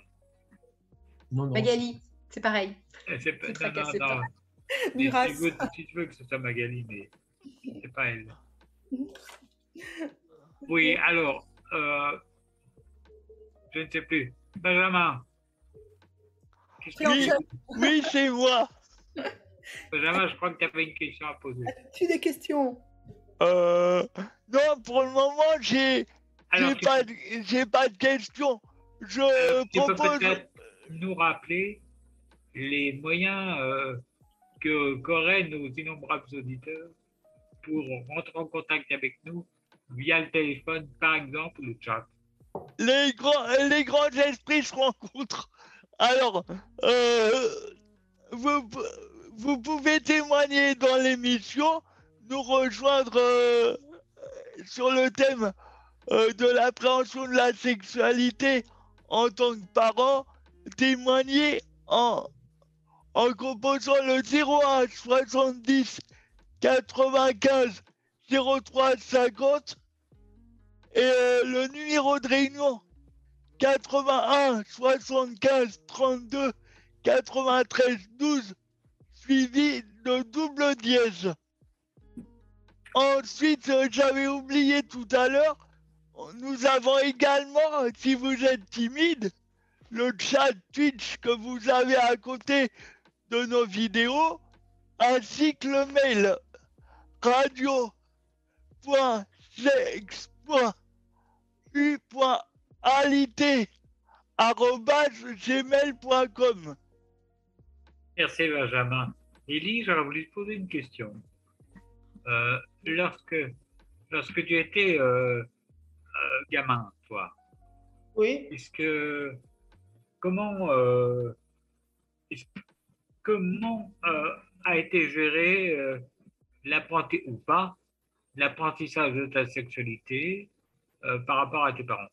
Non, non. Magali, c'est pareil. C'est pas. Ne Non, non, non. pas. Si Duras. tu, veux, si tu veux que ce soit Magali, mais c'est pas elle. Oui, alors, euh, je ne sais plus. Benjamin. Oui, c'est moi. Benjamin, je crois que tu avais une question à poser. tu des questions? Euh, non, pour le moment, j'ai j'ai pas, de- pas de questions. Je tu peux propose. peut-être nous rappeler les moyens euh, que qu'auraient nos innombrables auditeurs pour rentrer en contact avec nous via le téléphone, par exemple, ou le chat. les grands, les grands esprits se rencontrent. Alors, euh, vous, vous pouvez témoigner dans l'émission, nous rejoindre euh, sur le thème euh, de l'appréhension de la sexualité en tant que parent, témoigner en, composant le 01 70 95 03 50 et euh, le numéro de réunion 81 75 32 93 12 suivi de double dièse. Ensuite, euh, j'avais oublié tout à l'heure, nous avons également, si vous êtes timide, le chat Twitch que vous avez à côté de nos vidéos, ainsi que le mail radio.sex.u.alité.gmail.com Merci Benjamin. Élie, j'aurais voulu te poser une question. Euh, lorsque, lorsque tu étais euh, euh, gamin, toi, Oui, est-ce que comment euh, comment euh, a été géré euh, l'apprenti ou pas l'apprentissage de ta sexualité euh, par rapport à tes parents?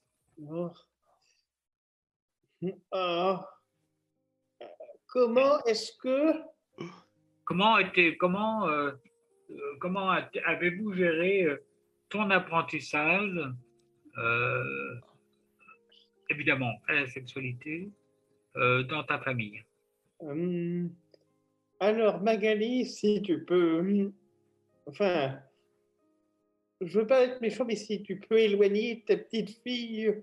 Oh. Comment est-ce que Comment était comment euh, euh, comment avez-vous géré euh, ton apprentissage euh, évidemment à la sexualité euh, dans ta famille Hum, Alors, Magali, si tu peux. hum, Enfin, je veux pas être méchant, mais si tu peux éloigner ta petite fille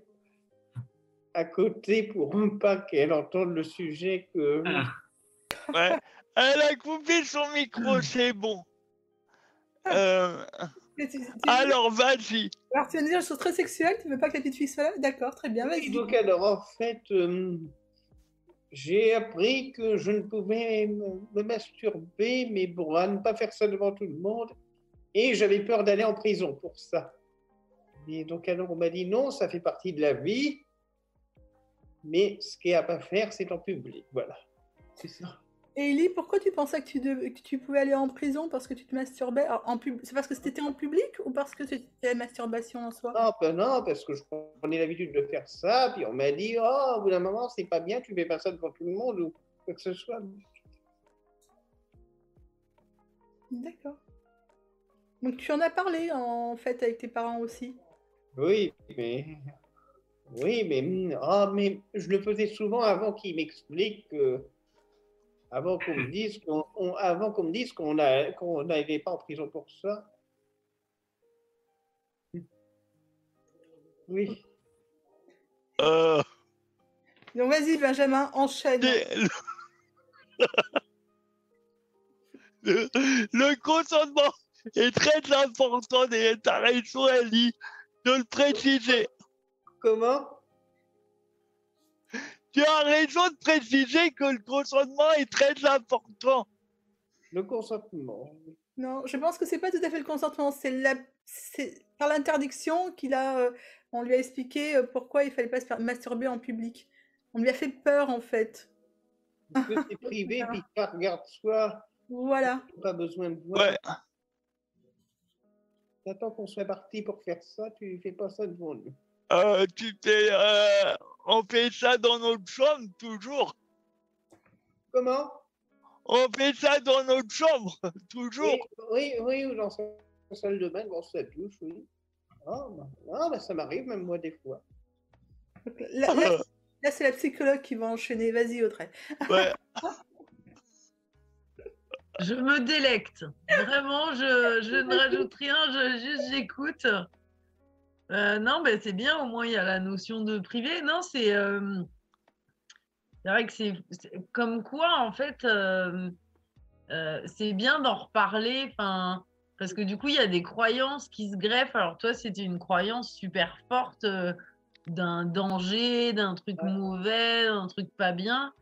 à côté pour pas qu'elle entende le sujet que. Ah, Ouais. Elle a coupé son micro, c'est bon. Euh, alors, vas-y. Alors, tu viens de dire des choses très sexuelles, tu veux pas que la petite fille soit là? D'accord, très bien, vas-y. donc, alors, en fait, hum, j'ai appris que je ne pouvais me, me masturber, mais bon, à ne pas faire ça devant tout le monde. Et j'avais peur d'aller en prison pour ça. Et donc, alors, on m'a dit non, ça fait partie de la vie. Mais ce qu'il n'y a à pas faire, c'est en public. Voilà. C'est ça. Ellie, pourquoi tu pensais que tu, devais- que tu pouvais aller en prison parce que tu te masturbais Alors, en pub... C'est parce que c'était en public ou parce que c'était la masturbation en soi? Non, ben non, parce que je prenais l'habitude de faire ça. Puis on m'a dit, oh, au bout d'un moment, c'est pas bien, tu fais pas ça devant tout le monde ou quoi que ce soit. D'accord. Donc tu en as parlé en fait avec tes parents aussi? Oui, mais. Oui, mais. hum, Ah, mais je le faisais souvent avant qu'ils m'expliquent que. Avant qu'on me dise qu'on on- avant qu'on me dise qu'on a- qu'on n'allait pas en prison pour ça. Oui. Euh, Donc vas-y Benjamin, enchaîne. le, le, le consentement est très important et t'as raison, Ellie, de le préciser. Comment? Tu as raison de préciser que le consentement est très important. Le consentement. Non, je pense que c'est pas tout à fait le consentement, c'est la... c'est par l'interdiction qu'il a, euh, on lui a expliqué euh, pourquoi il fallait pas se faire masturber en public. On lui a fait peur en fait. Parce que c'est privé, puis pas regarde soi. Voilà. Pas besoin de voir. Ouais. Attends qu'on soit parti pour faire ça, tu fais pas ça devant nous. Euh, tu euh, on fait ça dans notre chambre, toujours. Comment? On fait ça dans notre chambre, toujours. Oui, oui, ou dans sa salle de bain, dans sa douche, oui. Bah, bah, ça m'arrive même moi des fois. Là, là, là, c'est la psychologue qui va enchaîner. Vas-y, Audrey. Ouais. Je me délecte. Vraiment, je, je ne rajoute rien, je, juste j'écoute. Euh, non, ben c'est bien, au moins il y a la notion de privé. Non, c'est euh, c'est vrai que c'est comme quoi, en fait, euh, c'est bien d'en reparler. Parce que du coup, il y a des croyances qui se greffent. Alors, toi, c'était une croyance super forte d'un danger, d'un truc mauvais, d'un truc pas bien.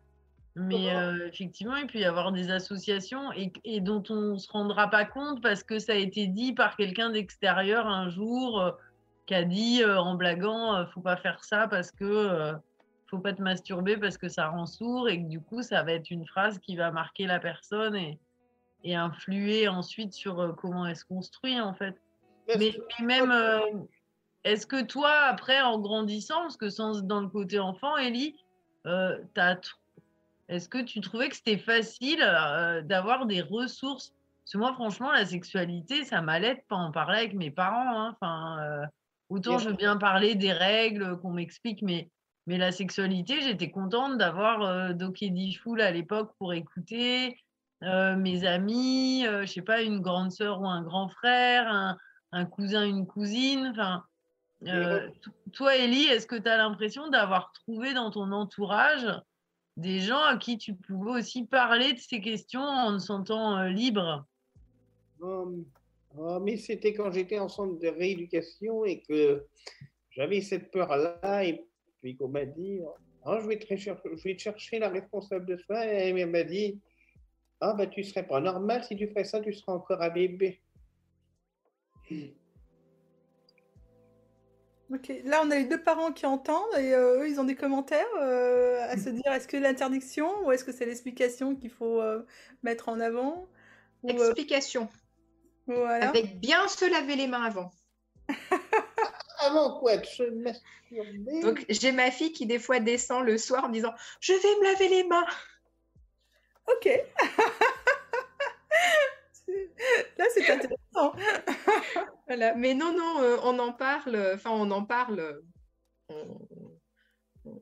Mais euh, effectivement, il peut y avoir des associations et, et dont on ne se rendra pas compte parce que ça a été dit par quelqu'un d'extérieur un jour qui a dit euh, en blaguant euh, faut pas faire ça parce que euh, faut pas te masturber parce que ça rend sourd et que du coup, ça va être une phrase qui va marquer la personne et, et influer ensuite sur euh, comment elle se construit en fait. Mais, mais même, euh, est-ce que toi, après, en grandissant, parce que sans, dans le côté enfant, Ellie, est-ce que tu trouvais que c'était facile d'avoir des ressources? Parce que moi, franchement, la sexualité, ça m'allait de pas en parler avec mes parents. hein. Enfin, autant je veux bien parler des règles, qu'on m'explique, mais, mais la sexualité, j'étais contente d'avoir euh, Doké Fool à l'époque pour écouter, euh, mes amis, euh, je sais pas, une grande sœur ou un grand frère, un, un cousin, une cousine. Enfin, euh, to- toi, Ellie, est-ce que tu as l'impression d'avoir trouvé dans ton entourage des gens à qui tu pouvais aussi parler de ces questions en te sentant euh, libre? Ah, mais c'était quand j'étais en centre de rééducation et que j'avais cette peur-là, et puis qu'on m'a dit Ah, je, vais te recher- je vais te chercher la responsable de ça, et elle m'a dit Ah, bah, tu serais pas normal, si tu ferais ça, tu serais encore un bébé. Ok, là on a les deux parents qui entendent et euh, eux ils ont des commentaires euh, à se dire est-ce que l'interdiction ou est-ce que c'est l'explication qu'il faut euh, mettre en avant ou, euh, Explication. Voilà. Avec bien se laver les mains avant. Avant quoi De se masturber Donc j'ai ma fille qui des fois descend le soir en me disant je vais me laver les mains. Ok. Là c'est intéressant. Voilà. Mais non, non, euh, on en parle, enfin on en parle,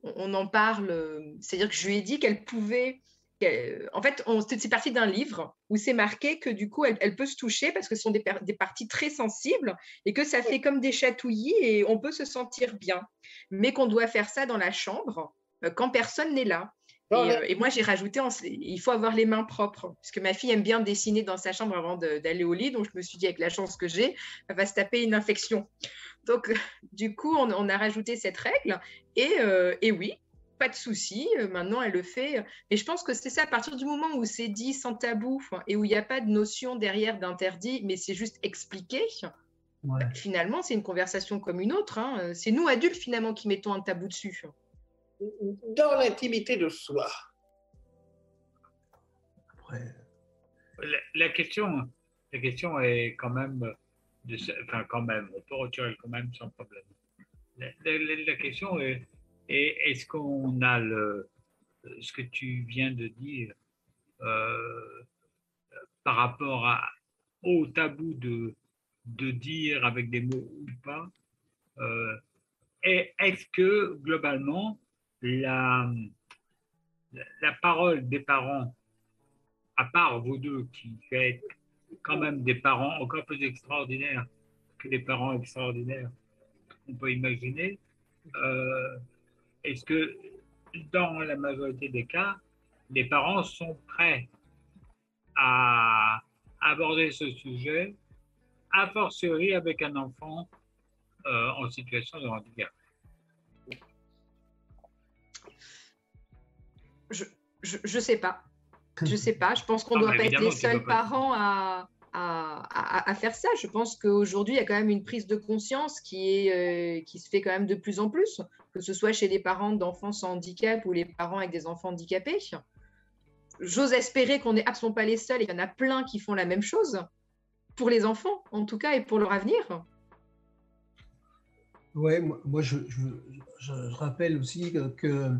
on, en parle, euh, c'est-à-dire que je lui ai dit qu'elle pouvait, en fait, on- c'est parti d'un livre où c'est marqué que du coup elle, elle peut se toucher parce que ce sont des, parties très sensibles et que ça fait comme des chatouillis et on peut se sentir bien, mais qu'on doit faire ça dans la chambre euh, quand personne n'est là. Et, euh, et moi, j'ai rajouté, en- il faut avoir les mains propres, parce que ma fille aime bien dessiner dans sa chambre avant d'aller au lit. Donc, je me suis dit, avec la chance que j'ai, elle va se taper une infection. Donc, du coup, on, on a rajouté cette règle. Et, euh, et oui, pas de souci. euh, Maintenant, elle le fait. Et je pense que c'est ça, à partir du moment où c'est dit sans tabou et où il n'y a pas de notion derrière d'interdit, mais c'est juste expliqué, Ouais. finalement, c'est une conversation comme une autre. hein. C'est nous, adultes, finalement, qui mettons un tabou dessus. Dans l'intimité de soi. Après, La, la question, la question est quand même, de, enfin quand même, on peut retirer quand même sans problème. La, la- la- la question est, est- est-ce qu'on a le, ce que tu viens de dire euh, par rapport au tabou de, de dire avec des mots ou pas, euh, et est-ce que globalement la, la, parole des parents à part vous deux qui faites quand même des parents encore plus extraordinaires que les parents extraordinaires qu'on peut imaginer, euh, est-ce que dans la majorité des cas, les parents sont prêts à aborder ce sujet, a fortiori avec un enfant euh, en situation de handicap? Je, je, je sais pas. Je sais pas, je pense qu'on ne doit pas être les seuls pas. parents à, à, faire ça. Je pense qu'aujourd'hui, il y a quand même une prise de conscience euh, qui se fait quand même de plus en plus, que ce soit chez les parents d'enfants sans handicap ou les parents avec des enfants handicapés. J'ose espérer qu'on n'est absolument pas les seuls et qu'il y en a plein qui font la même chose, pour les enfants en tout cas et pour leur avenir. Ouais, moi, je, rappelle aussi que,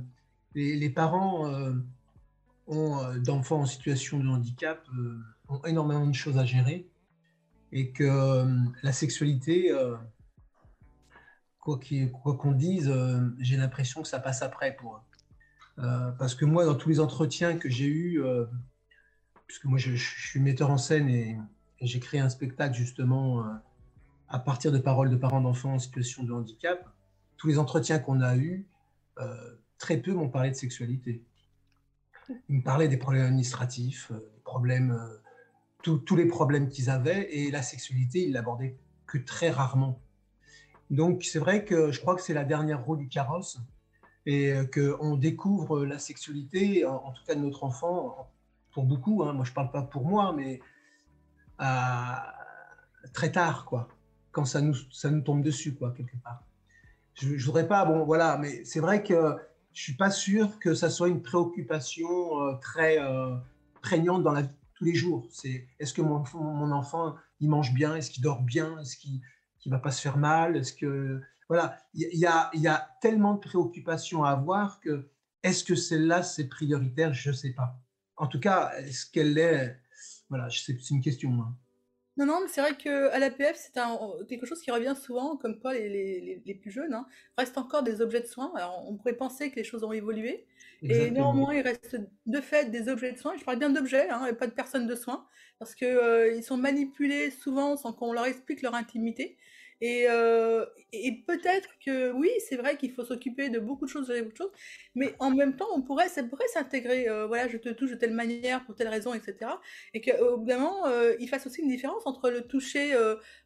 les, parents euh, euh, d'enfants en situation de handicap ont énormément de choses à gérer et que euh, la sexualité, euh, quoi qu'on dise, euh, j'ai l'impression que ça passe après pour eux. Parce que moi, dans tous les entretiens que j'ai eus, puisque moi je, suis metteur en scène et, et j'ai créé un spectacle justement à partir de paroles de parents d'enfants en situation de handicap, tous les entretiens qu'on a eus, très peu m'ont parlé de sexualité. Ils me parlaient des problèmes administratifs, des problèmes, euh, tous- les problèmes qu'ils avaient, et la sexualité, ils l'abordaient que très rarement. Donc c'est vrai que je crois que c'est la dernière roue du carrosse, et euh, qu'on découvre la sexualité, en, tout cas de notre enfant, pour beaucoup, hein, moi je parle pas pour moi, mais à- très tard, quoi, quand ça nous, ça nous tombe dessus, quoi, quelque part. Je ne voudrais pas, bon, voilà, mais c'est vrai que je suis pas sûr que ça soit une préoccupation euh, très euh, prégnante dans la vie tous les jours. C'est est-ce que mon, enfant- il mange bien, est-ce qu'il dort bien, est-ce qu'il ne va pas se faire mal, est-ce que voilà, il y, a- y a, tellement de préoccupations à avoir que est-ce que celle-là c'est prioritaire, je ne sais pas. En tout cas, est-ce qu'elle est, voilà, c'est une question. hein. Non, non, mais c'est vrai qu'à l'APF, c'est un- quelque chose qui revient souvent, comme quoi les, les- plus jeunes hein, restent encore des objets de soins. Alors, on pourrait penser que les choses ont évolué, et néanmoins, il reste de fait des objets de soins. Et je parle bien d'objets, hein, et pas de personnes de soins, parce que euh, sont manipulés souvent sans qu'on leur explique leur intimité. Et, euh, et peut-être que oui, c'est vrai qu'il faut s'occuper de beaucoup de choses, de beaucoup de choses, mais en même temps, on pourrait, ça pourrait s'intégrer. euh, voilà, je te touche de telle manière, pour telle raison, etc. Et qu'au bout d'un moment, euh, il fasse aussi une différence entre le toucher,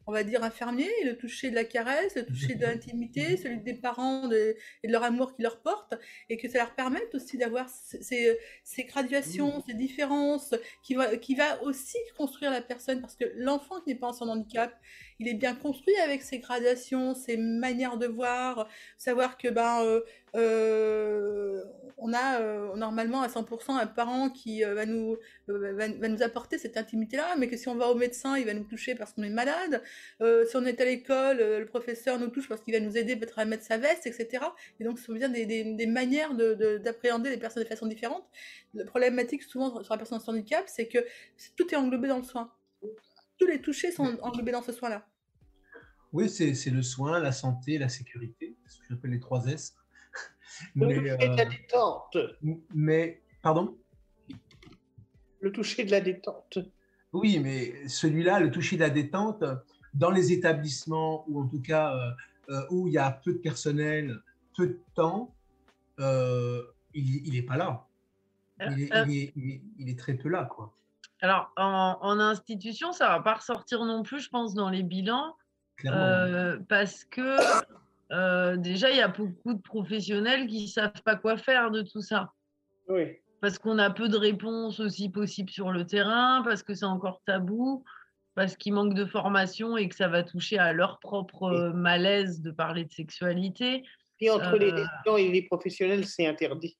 on va dire, infirmier, et le toucher de la caresse, le toucher de l'intimité, celui des parents de- et de leur amour qu'ils leur portent, et que ça leur permette aussi d'avoir ces, ces- ces graduations, ces différences, qui va, qui va aussi construire la personne, parce que l'enfant qui n'est pas en son handicap, il est bien construit avec ses gradations, ses manières de voir, savoir que ben euh, euh, on a euh, normalement à 100% un parent qui va nous va, va nous apporter cette intimité-là, mais que si on va au médecin, il va nous toucher parce qu'on est malade. Si on est à l'école, le professeur nous touche parce qu'il va nous aider peut-être à mettre sa veste, etc. Et donc, ce sont bien des, des- des manières de- de- d'appréhender les personnes de façon différente. La problématique souvent sur la personne sans handicap, c'est que tout est englobé dans le soin. Tous les touchés sont englobés dans ce soin-là. Oui, c'est le soin, la santé, la sécurité, c'est ce que j'appelle les trois S. Le Mais, toucher de la euh, détente. mais, pardon? Le toucher de la détente. Oui, mais celui-là, le toucher de la détente, dans les établissements, ou en tout cas euh, euh, où il y a peu de personnel, peu de temps, euh, il n'est pas là. Il est, il est- il est- il est très peu là, quoi. Alors, en, en institution, ça va pas ressortir non plus, je pense, dans les bilans. Euh, parce que euh, déjà, il y a beaucoup de professionnels qui savent pas quoi faire de tout ça. Oui. Parce qu'on a peu de réponses aussi possibles sur le terrain, parce que c'est encore tabou, parce qu'il manque de formation et que ça va toucher à leur propre euh, malaise de parler de sexualité. Puis entre les Euh, résidents et les professionnels, c'est interdit.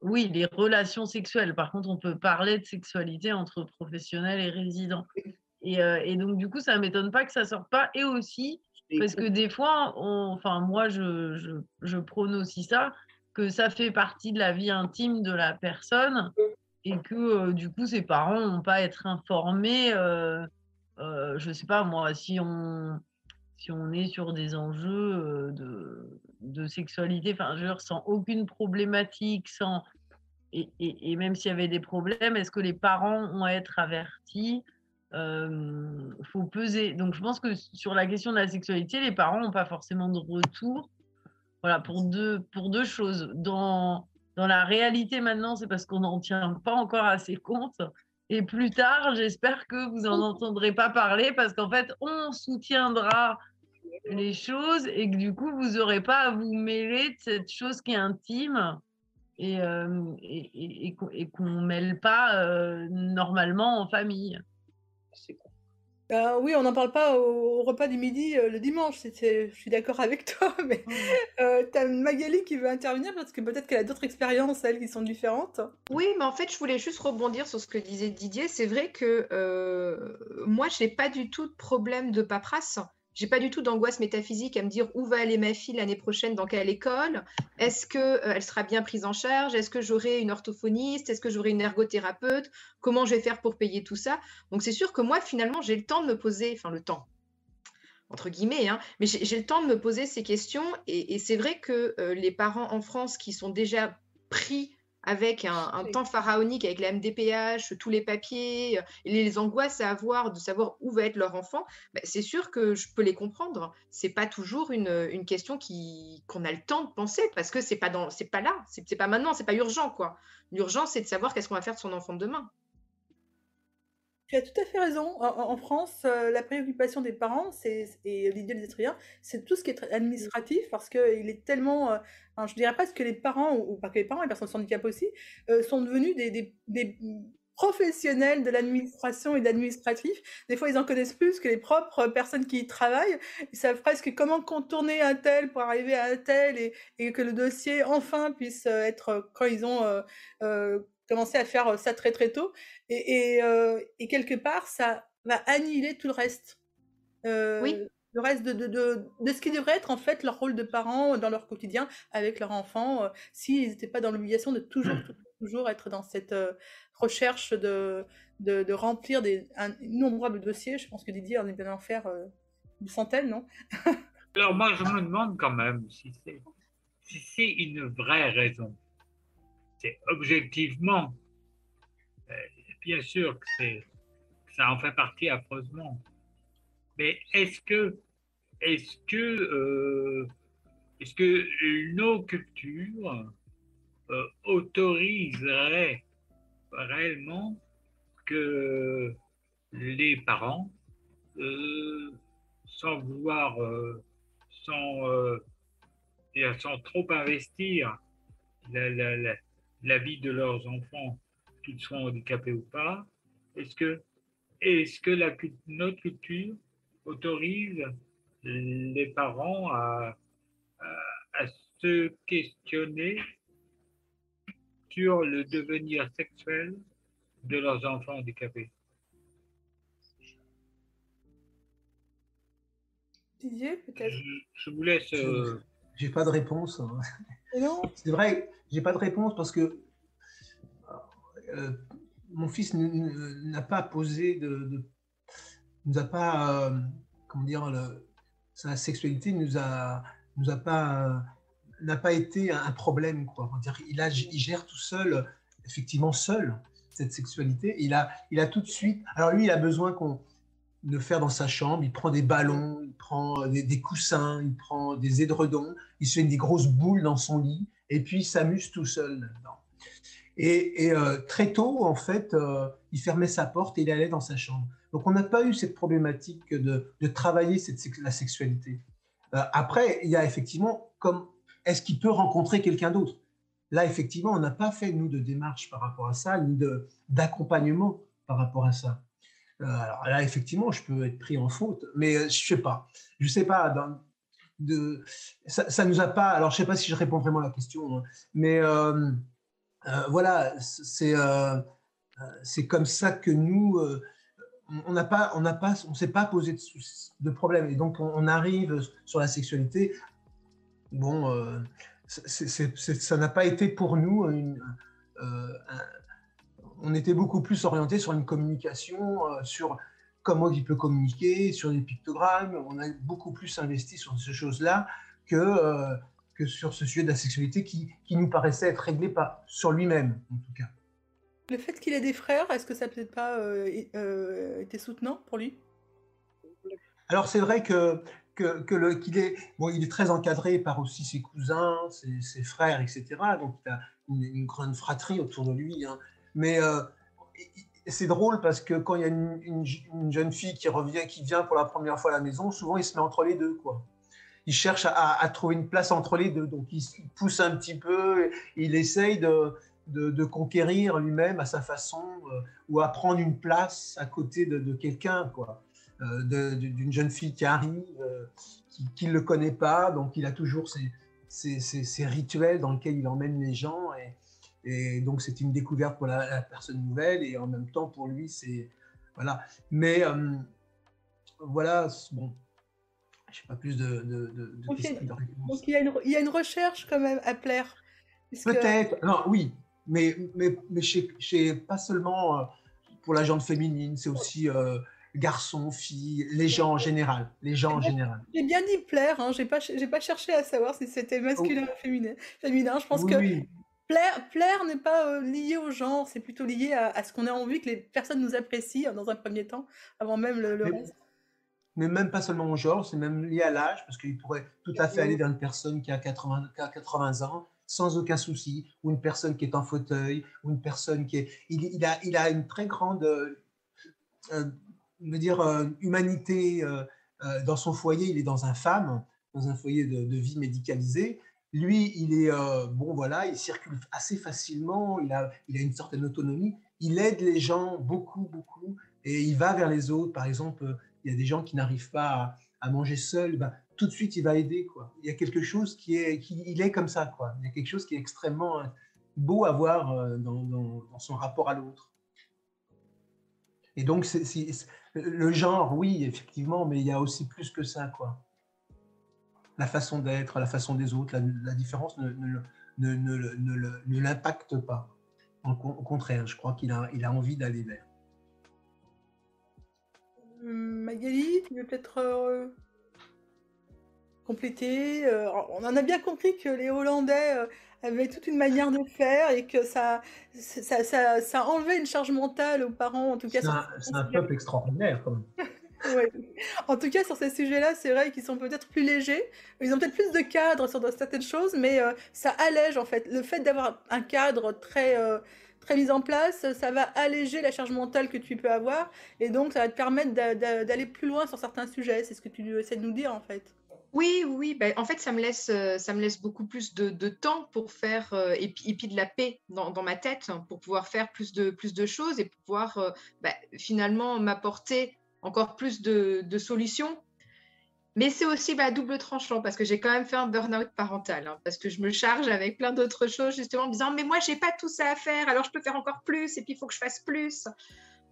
Oui, les relations sexuelles. Par contre, on peut parler de sexualité entre professionnels et résidents. Et, euh, et donc, du coup, ça ne m'étonne pas que ça ne sorte pas. Et aussi, parce que des fois, on- enfin, moi, je, je, je prône aussi ça, que ça fait partie de la vie intime de la personne et que, euh, du coup, ses parents n'ont pas à être informés. euh, je ne sais pas, moi, si on, si on est sur des enjeux de, de sexualité, enfin, je veux dire, sans aucune problématique, sans. Et, et- et même s'il y avait des problèmes, est-ce que les parents ont à être avertis? Euh, faut peser. Donc, je pense que sur la question de la sexualité, les parents n'ont pas forcément de retour. Voilà, pour deux, pour deux choses. Dans, dans la réalité maintenant, c'est parce qu'on n'en tient pas encore assez compte. Et plus tard, j'espère que vous n'en entendrez pas parler parce qu'en fait, on soutiendra les choses et que du coup, vous n'aurez pas à vous mêler de cette chose qui est intime et, euh, et, qu'on ne mêle pas euh, normalement en famille. Euh, oui, on n'en parle pas au, au repas du midi euh, le dimanche. c'est- c'est- je suis d'accord avec toi, mais euh, t'as Magali qui veut intervenir parce que peut-être qu'elle a d'autres expériences, elles, qui sont différentes. Oui, mais en fait, je voulais juste rebondir sur ce que disait Didier. C'est vrai que euh, moi, je n'ai pas du tout de problème de paperasse. J'ai pas du tout d'angoisse métaphysique à me dire où va aller ma fille l'année prochaine, dans quelle école, est-ce que euh, elle sera bien prise en charge, est-ce que j'aurai une orthophoniste, est-ce que j'aurai une ergothérapeute, comment je vais faire pour payer tout ça? Donc c'est sûr que moi, finalement, j'ai le temps de me poser, enfin le temps, entre guillemets, hein, mais j'ai le temps de me poser ces questions. Et, et c'est vrai que euh, les parents en France qui sont déjà pris avec un, un temps pharaonique, avec la MDPH, tous les papiers, euh, et les angoisses à avoir de savoir où va être leur enfant, bah, c'est sûr que je peux les comprendre. C'est pas toujours une, une question qui qu'on a le temps de penser parce que c'est pas dans, c'est pas là, c'est c'est pas maintenant, c'est pas urgent quoi. L'urgence c'est de savoir qu'est-ce qu'on va faire de son enfant de demain. Tu as tout à fait raison. En, France, euh, la préoccupation des parents, c'est, et l'idée des êtres c'est tout ce qui est administratif parce qu'il est tellement. euh, enfin, je dirais presque que les parents, ou, ou pas que les parents, les personnes sans handicap aussi, euh, sont devenus des, professionnels de l'administration et de l'administratif. Des fois, ils en connaissent plus que les propres personnes qui y travaillent. Ils savent presque comment contourner un tel pour arriver à un tel et, que le dossier, enfin, puisse euh, être, quand ils ont commencé à faire ça très très tôt. Et, et, euh, et quelque part, ça va annihiler tout le reste. Euh, Oui. Le reste de, de, de, de ce qui devrait être en fait leur rôle de parents dans leur quotidien avec leur enfant, euh, s'ils n'étaient pas dans l'obligation de toujours, toujours, toujours être dans cette recherche de, de, remplir des un- innombrables dossiers. Je pense que Didier en est bien en faire une centaine, non? Alors moi, je me demande quand même si c'est si c'est une vraie raison. C'est objectivement, euh, bien sûr que, que ça en fait partie affreusement. Mais est-ce que, est-ce que, euh, est-ce que nos cultures euh, autoriseraient réellement que les parents, sans vouloir, sans, sans trop investir la, la vie de leurs enfants, qu'ils soient handicapés ou pas, est-ce que, la, notre culture autorise les parents à, à, à se questionner sur le devenir sexuel de leurs enfants handicapés? Didier, peut-être? Je, je vous laisse. euh, J'ai pas de réponse. hein. C'est vrai, j'ai pas de réponse parce que euh, mon fils n'a pas posé de, de- nous a pas, euh, comment dire, sa sexualité nous a, nous a pas, euh, n'a pas été un problème quoi. Il il gère tout seul, effectivement seul cette sexualité. Il a, il a tout de suite. Alors lui, il a besoin qu'on de faire dans sa chambre. Il prend des ballons, il prend des, des coussins, il prend des édredons, il se fait des grosses boules dans son lit et puis il s'amuse tout seul là-dedans. Et, euh, très tôt, en fait, euh, il fermait sa porte et il allait dans sa chambre. Donc on n'a pas eu cette problématique de, travailler la sexualité. Euh, après, il y a effectivement, comme est-ce qu'il peut rencontrer quelqu'un d'autre? Là, effectivement, on n'a pas fait, nous, de démarche par rapport à ça, ni d'accompagnement par rapport à ça. Euh, alors là, effectivement, je peux être pris en faute, mais euh, je sais pas. Je sais pas. ça, ça nous a pas. Alors, je sais pas si je réponds vraiment à la question, hein, mais euh, voilà, c'est c'est comme ça que nous, on n'a pas, on n'a pas, on s'est pas posé de, problème, et donc on, arrive sur la sexualité. Bon, ça n'a pas été pour nous une, un- on était beaucoup plus orienté sur une communication, euh, sur comment il peut communiquer, sur des pictogrammes. On a beaucoup plus investi sur ces choses-là que, euh, que sur ce sujet de la sexualité qui, qui nous paraissait être réglé par, sur lui-même, en tout cas. Le fait qu'il ait des frères, est-ce que ça n'a peut-être pas euh, euh, été soutenant pour lui? Alors c'est vrai que, que, que le- qu'il est, bon, il est très encadré par aussi ses cousins, ses, ses frères, etc. Donc il a une, une grande fratrie autour de lui. hein. Mais euh, c'est drôle parce que quand il y a une, une- une jeune fille qui revient, qui vient pour la première fois à la maison, souvent il se met entre les deux, quoi. il cherche à, trouver une place entre les deux. Donc, il, se pousse un petit peu, il essaye de, conquérir lui-même à sa façon euh, ou à prendre une place à côté de, quelqu'un, quoi. Euh, d'une jeune fille qui arrive, qui ne le connaît pas, donc il a toujours ses rituels dans lesquels il emmène les gens. Et, et donc, c'est une découverte pour la, la personne nouvelle et en même temps, pour lui, c'est. Voilà. Mais euh, voilà, bon. Je n'ai pas plus de. Donc il y, a une, il y a une recherche quand même à plaire. Peut-être, non, oui, mais, mais, mais chez, chez- pas seulement euh, pour la gente féminine, c'est aussi euh, garçons, filles, les gens en général. Les gens en général. J'ai bien dit plaire, hein. j'ai pas, pas cherché à savoir si c'était masculin ou féminin. féminin. Je pense Oui, que oui. Plaire, plaire n'est pas euh, lié au genre, c'est plutôt lié à, à ce qu'on a envie que les personnes nous apprécient hein, dans un premier temps, avant même le, le Mais- reste. mais même pas seulement au genre, c'est même lié à l'âge, parce qu'il pourrait tout à fait aller vers une personne qui a 80, qui a 80 ans sans aucun souci, ou une personne qui est en fauteuil, ou une personne qui est... Il, il a, il a une très grande euh, euh, me dire, euh, humanité euh, euh, dans son foyer, il est dans un FAM, dans un foyer de, de vie médicalisée. Lui, il est, euh, bon voilà, il circule assez facilement, il a, il a une certaine autonomie, il aide les gens beaucoup, beaucoup, et il va vers les autres. Par exemple, euh, il y a des gens qui n'arrivent pas à, manger seuls, ben, tout de suite il va aider. Quoi. Il y a quelque chose qui est, qui, il est comme ça. Quoi. Il y a quelque chose qui est extrêmement euh, beau à voir dans, son rapport à l'autre. Et donc, le genre, oui, effectivement, mais il y a aussi plus que ça. Quoi. La façon d'être, la façon des autres, la, la différence ne, l'impacte pas. Au contraire, je crois qu'il a, il a envie d'aller vers. Hum, Magali, tu veux peut-être euh, compléter euh, On en a bien compris que les Hollandais euh, avaient toute une manière de faire et que ça, ça, ça, ça enlevait une charge mentale aux parents, en tout cas. C'est un, un peuple extraordinaire, quand même. En tout cas, sur ces sujets-là, c'est vrai qu'ils sont peut-être plus légers. Ils ont peut-être plus de cadre sur certaines choses, mais euh, ça allège en fait. Le fait d'avoir un cadre très, euh, très mis en place, ça va alléger la charge mentale que tu peux avoir. Et donc, ça va te permettre d'a- d'a- d'aller plus loin sur certains sujets. C'est ce que tu essaies de nous dire en fait. Oui, oui, ben, en fait, ça me laisse, euh, ça me laisse beaucoup plus de, temps pour faire, et, puis, de la paix dans, ma tête, hein, pour pouvoir faire plus de, plus de choses et pouvoir ben, finalement m'apporter encore plus de, solutions. Mais c'est aussi à double tranchant parce que j'ai quand même fait un burn-out parental, hein, parce que je me charge avec plein d'autres choses, justement, en me disant, mais moi, j'ai pas tout ça à faire, alors je peux faire encore plus, et puis il faut que je fasse plus.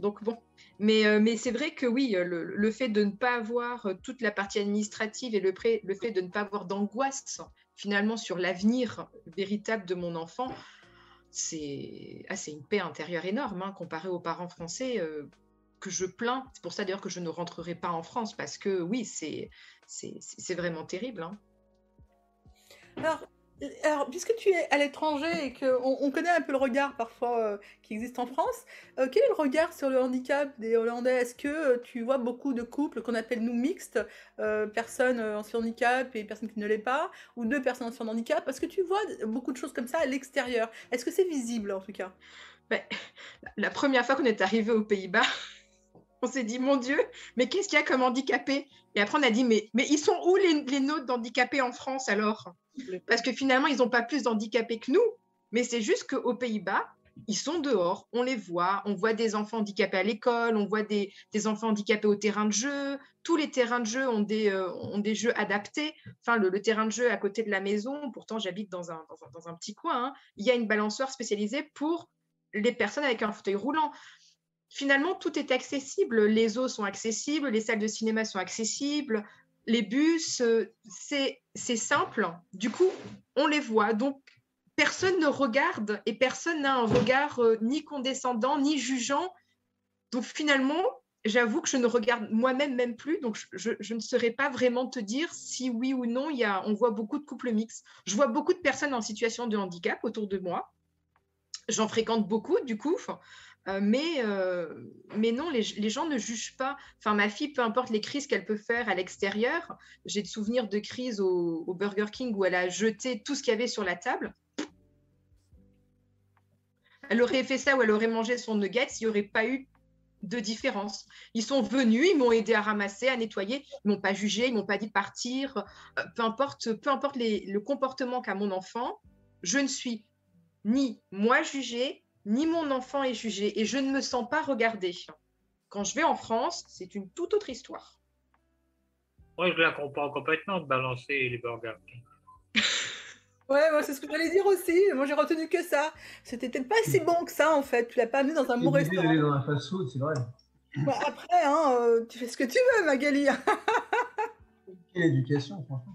Donc bon, mais, euh, mais c'est vrai que oui, euh, le, fait de ne pas avoir euh, toute la partie administrative et le, fait de ne pas avoir d'angoisse finalement sur l'avenir véritable de mon enfant, c'est ah, une paix intérieure énorme hein, comparé aux parents français que je plains. C'est pour ça d'ailleurs que je ne rentrerai pas en France parce que oui, c'est vraiment terrible. hein. Alors, alors, puisque tu es à l'étranger et qu'on on connaît un peu le regard parfois euh, qui existe en France, euh, quel est le regard sur le handicap des Hollandais? Est-ce que euh, tu vois beaucoup de couples qu'on appelle nous mixtes, personnes en surhandicap et personnes qui ne l'est pas, ou deux personnes en surhandicap Est-ce que tu vois beaucoup de choses comme ça à l'extérieur Est-ce que c'est visible en tout cas? Ben, la première fois qu'on est arrivé aux Pays-Bas, on s'est dit, mon Dieu, mais qu'est-ce qu'il y a comme handicapés? Et après, on a dit, mais, mais ils sont où les, les nôtres d'handicapés en France alors? Parce que finalement, ils n'ont pas plus d'handicapés que nous, mais c'est juste qu'aux Pays-Bas, ils sont dehors, on les voit, on voit des enfants handicapés à l'école, on voit des, des enfants handicapés au terrain de jeu, tous les terrains de jeu ont des, euh, ont des jeux adaptés, enfin le, le terrain de jeu à côté de la maison, pourtant j'habite dans un, dans, un, dans un petit coin, hein, il y a une balançoire spécialisée pour les personnes avec un fauteuil roulant. Finalement, tout est accessible. Les eaux sont accessibles, les salles de cinéma sont accessibles, les bus, euh, c'est simple. Du coup, on les voit. Donc, personne ne regarde et personne n'a un regard euh, ni condescendant, ni jugeant. Donc, finalement, j'avoue que je ne regarde moi-même même plus. Donc, je, ne saurais pas vraiment te dire si oui ou non, on voit beaucoup de couples mixtes. Je vois beaucoup de personnes en situation de handicap autour de moi. J'en fréquente beaucoup, du coup. Euh, mais, euh, mais non, les, gens ne jugent pas. Enfin, ma fille, peu importe les crises qu'elle peut faire à l'extérieur, j'ai de souvenirs de crises au, Burger King où elle a jeté tout ce qu'il y avait sur la table. Elle aurait fait ça ou elle aurait mangé son nugget s'il n'y aurait pas eu de différence. Ils sont venus, ils m'ont aidé à ramasser, à nettoyer, ils m'ont pas jugé, ils m'ont pas dit de partir. Euh, peu importe, peu importe le comportement qu'a mon enfant, je ne suis ni moi jugée, ni mon enfant est jugé, et je ne me sens pas regardée. Quand je vais en France, c'est une toute autre histoire. Moi, je la comprends complètement de balancer les Burger King. Ouais, moi, c'est ce que j'allais dire aussi. Moi, j'ai retenu que ça. C'était peut-être pas si bon que ça, en fait. Tu l'as pas amené dans un bon restaurant. d'aller dans un fast-food, c'est vrai. Bah, après, hein, euh, tu fais ce que tu veux, Magali. Quelle éducation, franchement.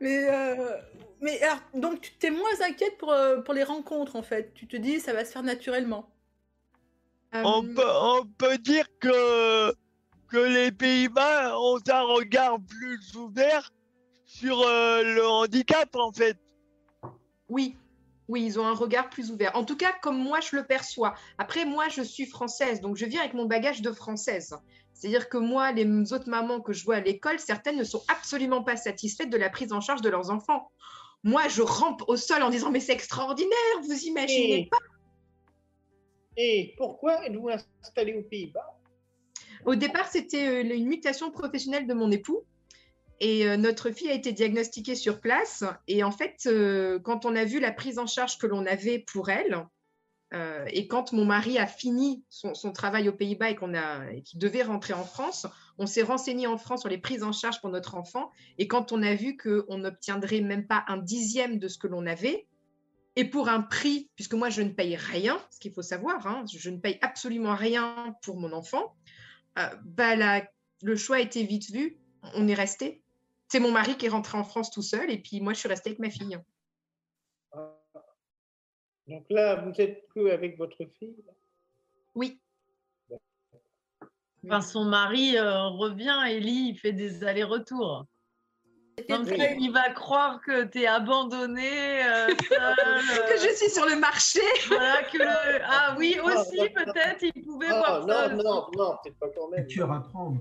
Mais, euh, mais alors, donc, tu t'es moins inquiète pour, euh, pour les rencontres, en fait. Tu te dis, ça va se faire naturellement. On Euh, peut, on peut dire que, que les Pays-Bas ont un regard plus ouvert sur euh, le handicap, en fait. Oui, oui, ils ont un regard plus ouvert. En tout cas, comme moi, je le perçois. Après, moi, je suis française, donc je viens avec mon bagage de française. C'est-à-dire que moi, les autres mamans que je vois à l'école, certaines ne sont absolument pas satisfaites de la prise en charge de leurs enfants. Moi, je rampe au sol en disant, mais c'est extraordinaire, vous imaginez Et- pas. Et pourquoi êtes-vous installé aux Pays-Bas? Au départ, c'était euh, une mutation professionnelle de mon époux. Et euh, notre fille a été diagnostiquée sur place. Et en fait, euh, quand on a vu la prise en charge que l'on avait pour elle, et quand mon mari a fini son, son travail aux Pays-Bas et qu'on a, et qu'il devait rentrer en France, on s'est renseigné en France sur les prises en charge pour notre enfant. Et quand on a vu qu'on n'obtiendrait même pas un dixième de ce que l'on avait, et pour un prix, puisque moi je ne paye rien, ce qu'il faut savoir, hein, je ne paye absolument rien pour mon enfant, euh, bah, la- le choix a été vite vu. On est resté. C'est mon mari qui est rentré en France tout seul et puis moi je suis restée avec ma fille. Donc là, vous êtes que avec votre fille? Oui. Enfin, son mari euh, revient, Ellie, il fait des allers-retours. Donc, Oui. il va croire que tu es abandonnée, euh, seule, Que euh, je suis sur le marché. voilà, que le- Ah oui, aussi, peut-être, il pouvait voir Oh, ça. non, non, non, peut-être pas quand même. Cœur à prendre.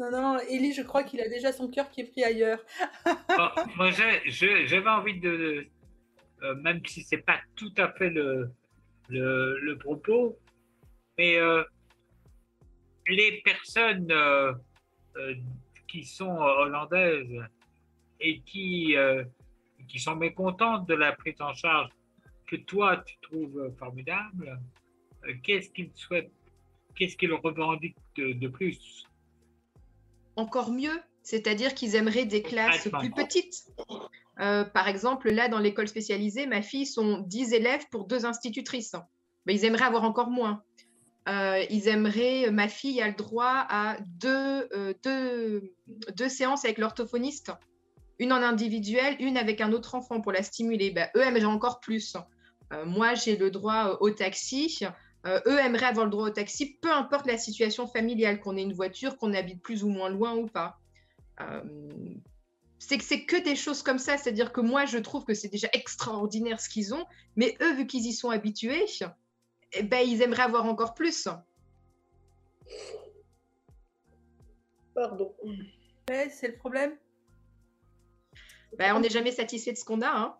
Non, non, Ellie, je crois qu'il a déjà son cœur qui est pris ailleurs. Bon, moi, j'ai- j'ai- j'avais envie de, euh, même si c'est pas tout à fait le, le, le propos, mais euh, les personnes euh, euh, qui sont euh, hollandaises et qui, qui sont mécontentes de la prise en charge que toi tu trouves formidable, qu'est-ce qu'ils souhaitent, qu'est-ce qu'ils revendiquent de, de plus? Encore mieux, c'est-à-dire qu'ils aimeraient des classes Attends. plus petites. Euh, par exemple, là, dans l'école spécialisée, ma fille sont 10 élèves pour deux institutrices. Mais ils aimeraient avoir encore moins. Euh, ils aimeraient, ma fille a le droit à deux, euh, deux, deux séances avec l'orthophoniste, une en individuel, une avec un autre enfant pour la stimuler. Ben, eux aimeraient encore plus. Euh, moi, j'ai le droit euh, au taxi. Euh, eux aimeraient avoir le droit au taxi, peu importe la situation familiale, qu'on ait une voiture, qu'on habite plus ou moins loin ou pas. Euh, c'est que c'est que des choses comme ça, c'est-à-dire que moi, je trouve que c'est déjà extraordinaire ce qu'ils ont, mais eux, vu qu'ils y sont habitués, eh ben, ils aimeraient avoir encore plus. Pardon. Ouais, c'est le problème. Ben, on n'est jamais satisfait de ce qu'on a. Hein.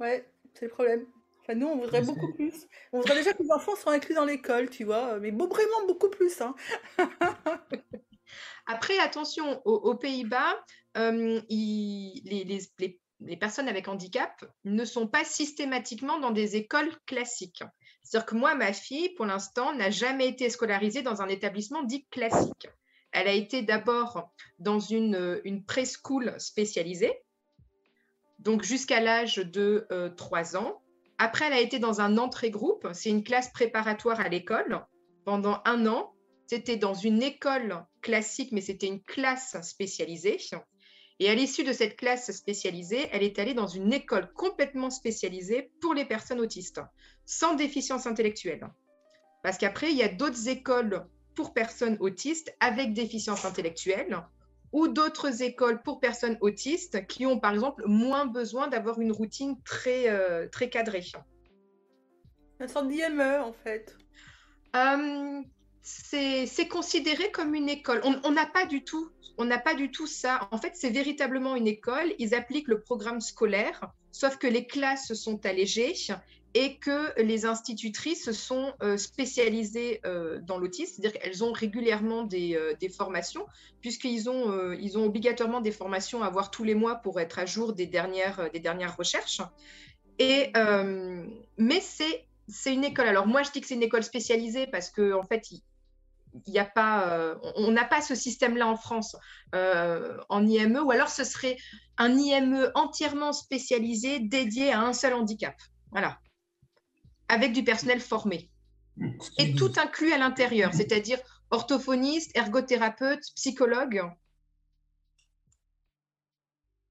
Ouais, c'est le problème. Enfin, nous, on voudrait beaucoup plus. On voudrait déjà que les enfants soient inclus dans l'école, tu vois. Mais bon, vraiment beaucoup plus. Hein. Après, attention, aux, aux Pays-Bas, euh, ils- les, les- les- les personnes avec handicap ne sont pas systématiquement dans des écoles classiques. C'est-à-dire que moi, ma fille, pour l'instant, n'a jamais été scolarisée dans un établissement dit classique. Elle a été d'abord dans une, euh, une preschool spécialisée, donc jusqu'à l'âge de euh, 3 ans. Après, elle a été dans un entrée-groupe, c'est une classe préparatoire à l'école, pendant un an. C'était dans une école classique, mais c'était une classe spécialisée. Et à l'issue de cette classe spécialisée, elle est allée dans une école complètement spécialisée pour les personnes autistes, sans déficience intellectuelle. Parce qu'après, il y a d'autres écoles pour personnes autistes avec déficience intellectuelle ou d'autres écoles pour personnes autistes qui ont, par exemple, moins besoin d'avoir une routine très, euh, très cadrée. Une sorte d'IME, en fait. Euh, c'est considéré comme une école. On n'a pas du tout, on n'a pas du tout ça. En fait, c'est véritablement une école. Ils appliquent le programme scolaire, sauf que les classes sont allégées et que les institutrices sont euh, spécialisées euh, dans l'autisme, c'est-à-dire qu'elles ont régulièrement des, euh, formations, puisqu'ils ont, ils ont obligatoirement des formations à avoir tous les mois pour être à jour des dernières, des dernières recherches. Et, mais c'est une école. Alors moi, je dis que c'est une école spécialisée parce que en fait, il n'y a pas, euh, on on n'a pas ce système-là en France euh, en IME, ou alors ce serait un IME entièrement spécialisé dédié à un seul handicap. Voilà, avec du personnel formé et tout inclus à l'intérieur, c'est-à-dire orthophoniste, ergothérapeute, psychologue.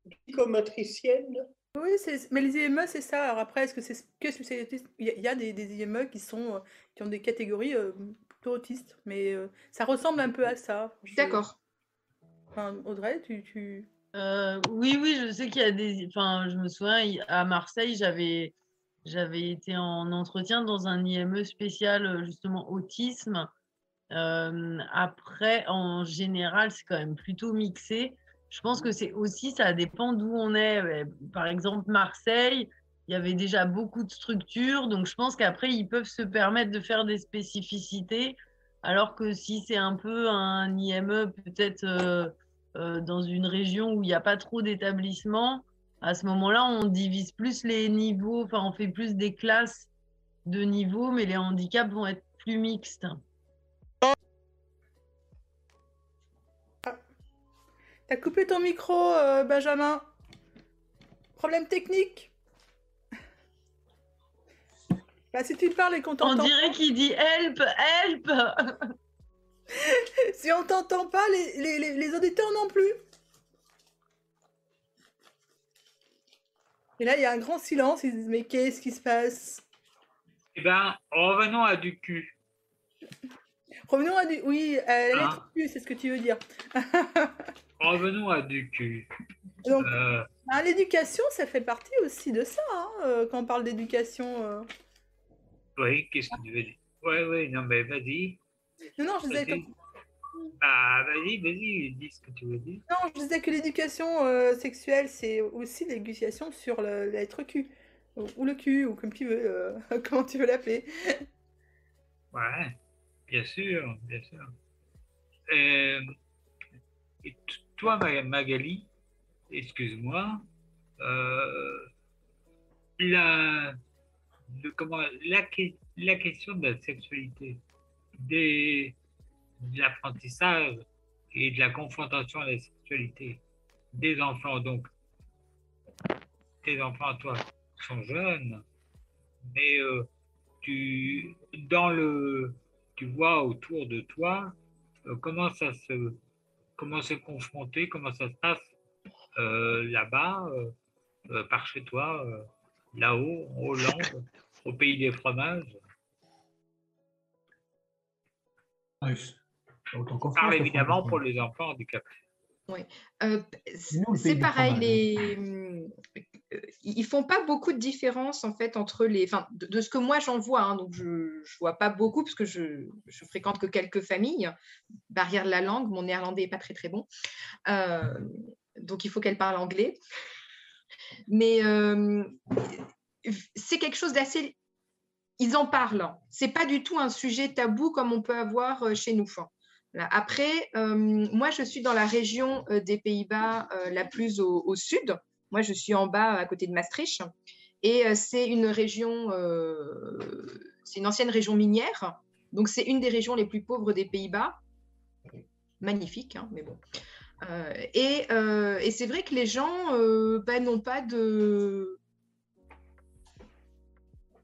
Psychomotricienne. Oui, mais les IME, c'est ça. Alors après, est-ce que c'est que spécialité? Il y a, y des, des IME qui sont, euh, qui ont des catégories euh, plutôt autistes, mais euh, ça ressemble un peu à ça. Je- D'accord. Enfin, Audrey, tu, tu... Euh, oui, oui, je sais qu'il y a des. Enfin, je me souviens, à Marseille, j'avais j'avais été en entretien dans un IME spécial, euh, justement, autisme. Euh, après, en général, c'est quand même plutôt mixé. Je pense que c'est aussi, ça dépend d'où on est. Par exemple, Marseille, il y avait déjà beaucoup de structures, donc je pense qu'après, ils peuvent se permettre de faire des spécificités, alors que si c'est un peu un IME, peut-être. euh, euh, dans une région où il n'y a pas trop d'établissements, à ce moment-là, on divise plus les niveaux, enfin, on fait plus des classes de niveaux, mais les handicaps vont être plus mixtes. T'as coupé ton micro, euh, Benjamin. Problème technique. Bah, si tu parles et qu'on On t'entend dirait pas- qu'il dit help, help si on t'entend pas, les, les, les, les auditeurs non plus. Et là, il y a un grand silence. Ils se disent, mais qu'est-ce qui se passe? Eh bien, revenons à du cul. Revenons à du... Oui, euh, la lettre Q, c'est ce que tu veux dire. Revenons à du cul. Donc, Euh, ah, l'éducation, ça fait partie aussi de ça, hein, euh, quand on parle d'éducation. euh. Oui, qu'est-ce que tu veux dire? Oui, oui, non, mais vas-y. Non, non, je disais, que... Bah, vas-y, vas-y, dis ce que tu veux dire. non, je disais que l'éducation euh, sexuelle, c'est aussi l'éducation sur l'être Q. Ou, ou le cul, ou comme tu veux, euh, comment tu veux l'appeler. Ouais, bien sûr, bien sûr. Euh, et toi, Ma- Magali, excuse-moi, la, comment, la, que- la question de la sexualité, de l'apprentissage et de la confrontation à la sexualité des enfants, donc tes enfants, toi, sont jeunes, mais euh, tu, dans le, tu vois autour de toi euh, comment ça se, comment se confronter, comment ça se passe euh, là-bas, par chez toi, là-haut, en Hollande, au pays des fromages. Qu'en Je parle évidemment pour les enfants handicapés. Euh, C'est pareil, fromages, les... euh, ils font pas beaucoup de différence en fait entre les, enfin, de, de ce que moi j'en vois, hein, donc je, je vois pas beaucoup parce que je, je fréquente que quelques familles. Barrière de la langue, mon néerlandais est pas très très bon, Euh, donc il faut qu'elle parle anglais. Mais euh, c'est quelque chose d'assez, ils en parlent. C'est pas du tout un sujet tabou comme on peut avoir euh, chez nous. Voilà. Après, euh, moi, je suis dans la région euh, des Pays-Bas la plus au, sud. Moi, je suis en bas, à côté de Maastricht. Et c'est une région, c'est une ancienne région minière. Donc, c'est une des régions les plus pauvres des Pays-Bas. Magnifique, hein, mais bon. Et c'est vrai que les gens ben, n'ont pas de.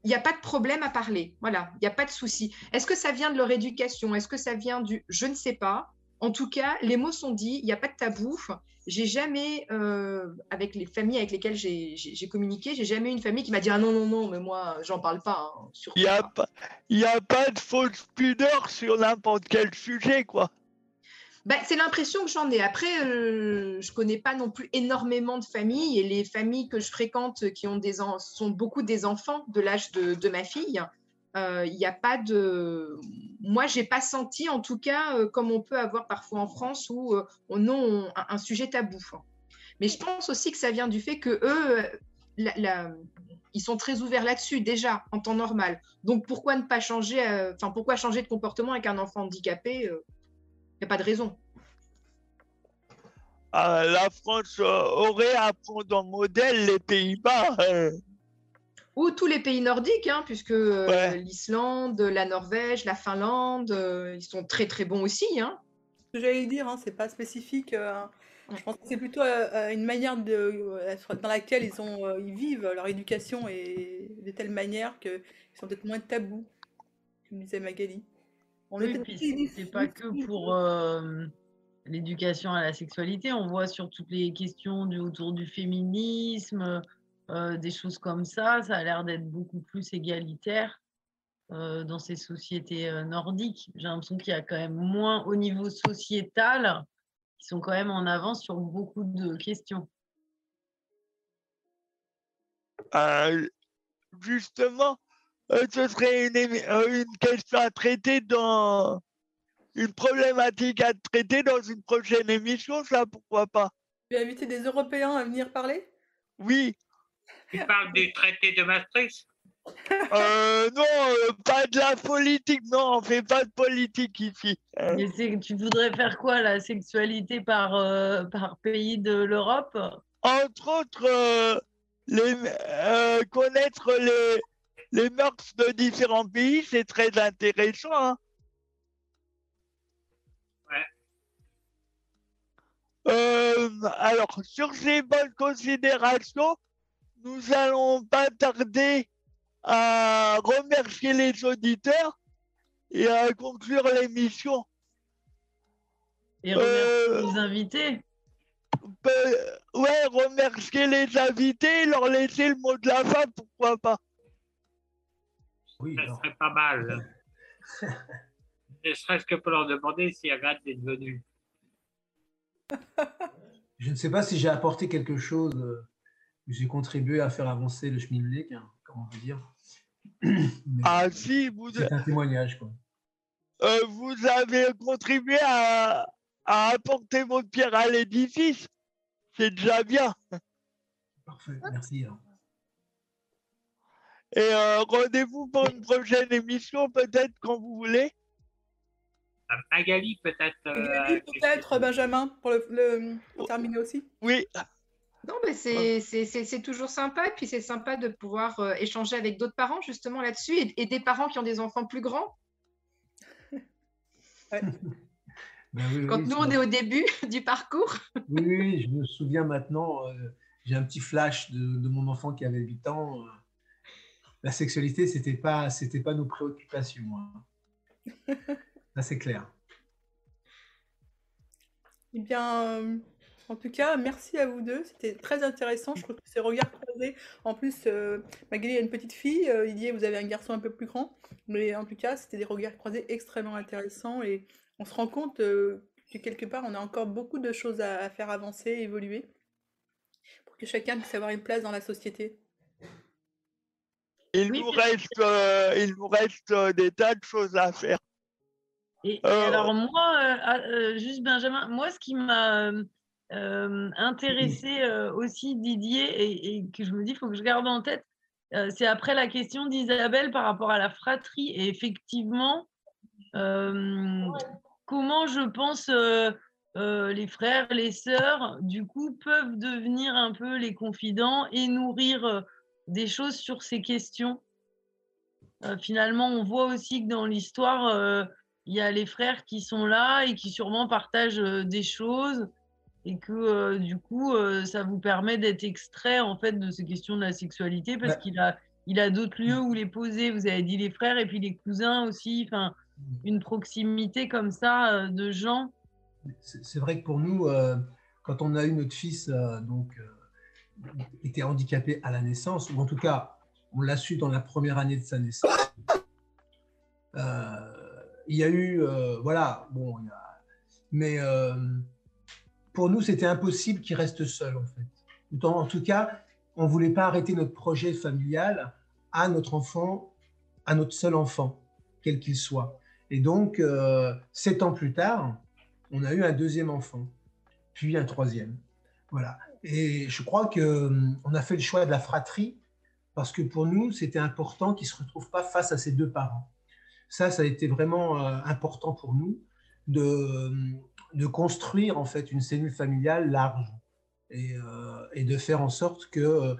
Il n'y a pas de problème à parler. Voilà, il n'y a pas de souci. Est-ce que ça vient de leur éducation? Est-ce que ça vient du. Je ne sais pas. En tout cas, les mots sont dits, il n'y a pas de tabou. J'ai jamais, euh, avec les familles avec lesquelles j'ai communiqué, j'ai jamais eu une famille qui m'a dit Ah non, non, non, mais moi, j'en parle pas. hein, Il n'y a, pas. pas- y a pas de fausse pudeur sur n'importe quel sujet, quoi. Ben, c'est l'impression que j'en ai. Après, euh, je connais pas non plus énormément de familles et les familles que je fréquente qui ont des sont beaucoup des enfants de l'âge de, ma fille. euh, il n'y a pas de. Moi, j'ai pas senti, en tout cas, euh, comme on peut avoir parfois en France, où euh, on a un, sujet tabou. hein. Mais je pense aussi que ça vient du fait que eux, euh, ils sont très ouverts là-dessus déjà en temps normal. Donc pourquoi ne pas changer euh, Enfin, pourquoi changer de comportement avec un enfant handicapé n'y a pas de raison. Ah, la France euh, aurait à prendre en modèle les Pays-Bas. euh. Ou tous les pays nordiques, hein, puisque euh, Ouais. l'Islande, la Norvège, la Finlande, euh, ils sont très très bons aussi. Hein. Ce que j'allais dire, hein, c'est pas spécifique. euh, je pense que c'est plutôt une manière de, euh, dans laquelle ils, ont, euh, ils vivent leur éducation et de telle manière qu'ils sont peut-être moins tabous, comme disait Magali. On Oui, c'est- c'est pas que pour euh, l'éducation à la sexualité, on voit sur toutes les questions du, autour du féminisme, euh, des choses comme ça, ça a l'air d'être beaucoup plus égalitaire euh, dans ces sociétés euh, nordiques. J'ai l'impression qu'il y a quand même moins au niveau sociétal, qui sont quand même en avance sur beaucoup de questions. Euh, justement, ce serait une, euh, une question à traiter dans une problématique à traiter dans une prochaine émission, ça pourquoi pas? Tu as invité des Européens à venir parler? Oui, Tu parles du traité de Maastricht? Euh, non, euh, pas de la politique, non, on fait pas de politique ici. Euh, Mais tu voudrais faire quoi, la sexualité par, euh, par pays de l'Europe? Entre autres, euh, les, euh, connaître les, les mœurs de différents pays, c'est très intéressant. hein. Ouais. Euh, alors, sur ces bonnes considérations, nous allons pas tarder à remercier les auditeurs et à conclure l'émission. Et remercier Euh, nos invités Peu- ouais, remercier les invités, leur laisser le mot de la fin, pourquoi pas. Oui, Ça serait pas mal. Ne serait-ce que pour leur demander s'ils regardent d'être venus. je ne sais pas si j'ai apporté quelque chose, euh, j'ai contribué à faire avancer le schmilblick, hein, comment on peut dire. Mais Ah si, vous, c'est un témoignage, quoi. euh, vous avez contribué à, à apporter votre pierre à l'édifice. C'est déjà bien. Parfait, merci. alors. Et euh, rendez-vous pour une prochaine émission, peut-être quand vous voulez. Ah, Magali, peut-être. euh, Magali, Peut-être Benjamin, pour, le, le- pour terminer aussi. Oui, Non, mais c'est c'est- c'est- c'est toujours sympa. Et puis, c'est sympa de pouvoir euh, échanger avec d'autres parents, justement, là-dessus. Et, et des parents qui ont des enfants plus grands. Ben oui, Quand oui, nous, on est au début du parcours. Oui, oui, je me souviens maintenant, euh, j'ai un petit flash de, de mon enfant qui avait 8 ans. La sexualité, ce n'était pas, c'était pas nos préoccupations. hein. Ça, c'est clair. Eh bien, euh, en tout cas, merci à vous deux. C'était très intéressant. Je trouve que ces regards croisés. En plus, euh, Magali a une petite fille. Euh, Didier, vous avez un garçon un peu plus grand. Mais en tout cas, c'était des regards croisés extrêmement intéressants. Et on se rend compte euh, que quelque part, on a encore beaucoup de choses à, à faire avancer, évoluer. Pour que chacun puisse avoir une place dans la société. Il Oui, nous reste, euh, il nous reste euh, des tas de choses à faire. Et, et Euh, alors moi, euh, ah, euh, juste Benjamin, moi ce qui m'a intéressé euh, aussi Didier et, et que je me dis, il faut que je garde en tête, euh, c'est après la question d'Isabelle par rapport à la fratrie. Et effectivement, euh, comment je pense euh, euh, les frères, les sœurs, du coup, peuvent devenir un peu les confidents et nourrir euh, des choses sur ces questions. Euh, finalement, on voit aussi que dans l'histoire, euh, il y a les frères qui sont là et qui sûrement partagent euh, des choses et que du coup, ça vous permet d'être extrait en fait de ces questions de la sexualité parce Ouais. qu'il a, il a d'autres lieux où les poser. Vous avez dit les frères et puis les cousins aussi. Enfin, une proximité comme ça de gens. C'est vrai que pour nous, quand on a eu notre fils, donc, était handicapé à la naissance, ou en tout cas, on l'a su dans la première année de sa naissance. Euh, il y a eu, euh, voilà, bon, il y a- mais euh, pour nous, c'était impossible qu'il reste seul, en fait. Autant- en tout cas, on ne voulait pas arrêter notre projet familial à notre enfant à notre seul enfant, quel qu'il soit. Et donc, sept ans plus tard, on a eu un deuxième enfant, puis un troisième. Voilà. Et je crois que hum, a fait le choix de la fratrie parce que pour nous, c'était important qu'ils ne se retrouvent pas face à ses deux parents. Ça, ça a été vraiment euh, important pour nous de, hum, de construire en fait une cellule familiale large et, euh, de faire en sorte que euh,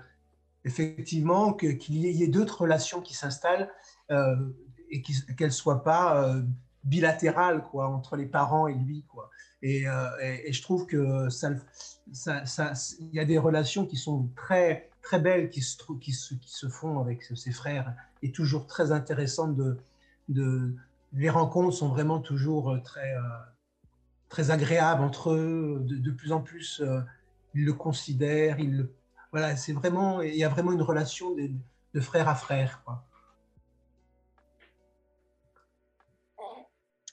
effectivement qu'il y ait d'autres relations qui s'installent et qu'elles ne soient pas bilatérales quoi entre les parents et lui quoi. Et, euh, et- et je trouve que ça, ça, ça- il y a des relations qui sont très très belles qui se, qui se, qui se font avec ses frères et toujours très intéressantes de, de les rencontres sont vraiment toujours euh, très euh, très agréables entre eux de, de plus en plus ils le considèrent ils le- voilà c'est vraiment il y a vraiment une relation de, de frère à frère quoi.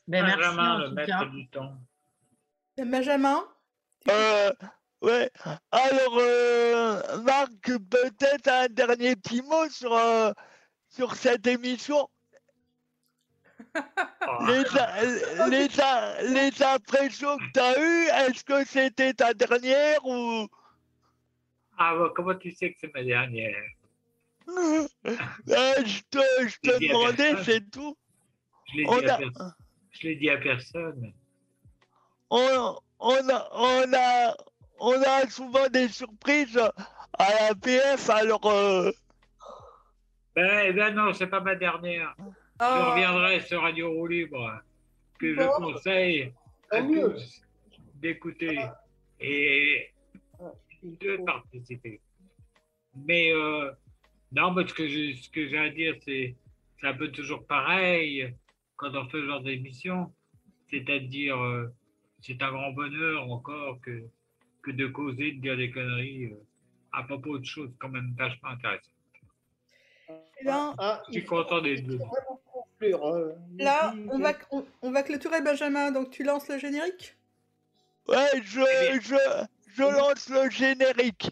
Ben, merci le maître du temps. Benjamin? Euh, ouais. Alors, euh, Marc, peut-être un dernier petit mot sur, euh, sur cette émission? Oh, Les, a- les, a- les impressions que tu as eues, est-ce que c'était ta dernière ou? Ah, bah, comment tu sais que c'est ma dernière? Euh, je te, je te demandais, c'est tout. Je l'ai dit, à a- pers- je l'ai dit à personne. On, on, a, on, a, on a souvent des surprises à la PF, alors. euh, Ben, eh ben non, c'est pas ma dernière. Je Ah, reviendrai sur Radio Roue Libre, que je conseille à tous d'écouter et de participer. Mais euh, non, mais ce que j'ai ce que j'ai à dire, c'est c'est un peu toujours pareil quand on fait ce genre d'émission. C'est-à-dire, euh, c'est un grand bonheur encore que, que de causer, de dire des conneries euh, à propos de choses quand même vachement intéressantes. eh ben, Ah, Je suis content d'être venu. vraiment conclure. euh, là, on va, on, on va clôturer Benjamin, donc tu lances le générique? Ouais, je, je, je lance le générique.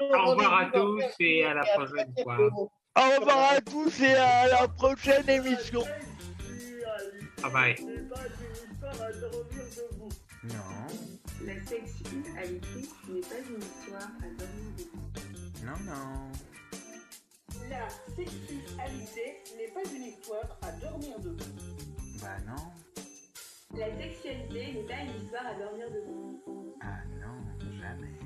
Au revoir à tous et à la prochaine fois. Au revoir à tous et à la prochaine émission. Bye bye. À. Non, La sexualité n'est pas une histoire à dormir debout. non, non. La sexualité n'est pas une histoire à dormir debout. Bah non. La sexualité n'est pas une histoire à dormir debout. Ah non, jamais.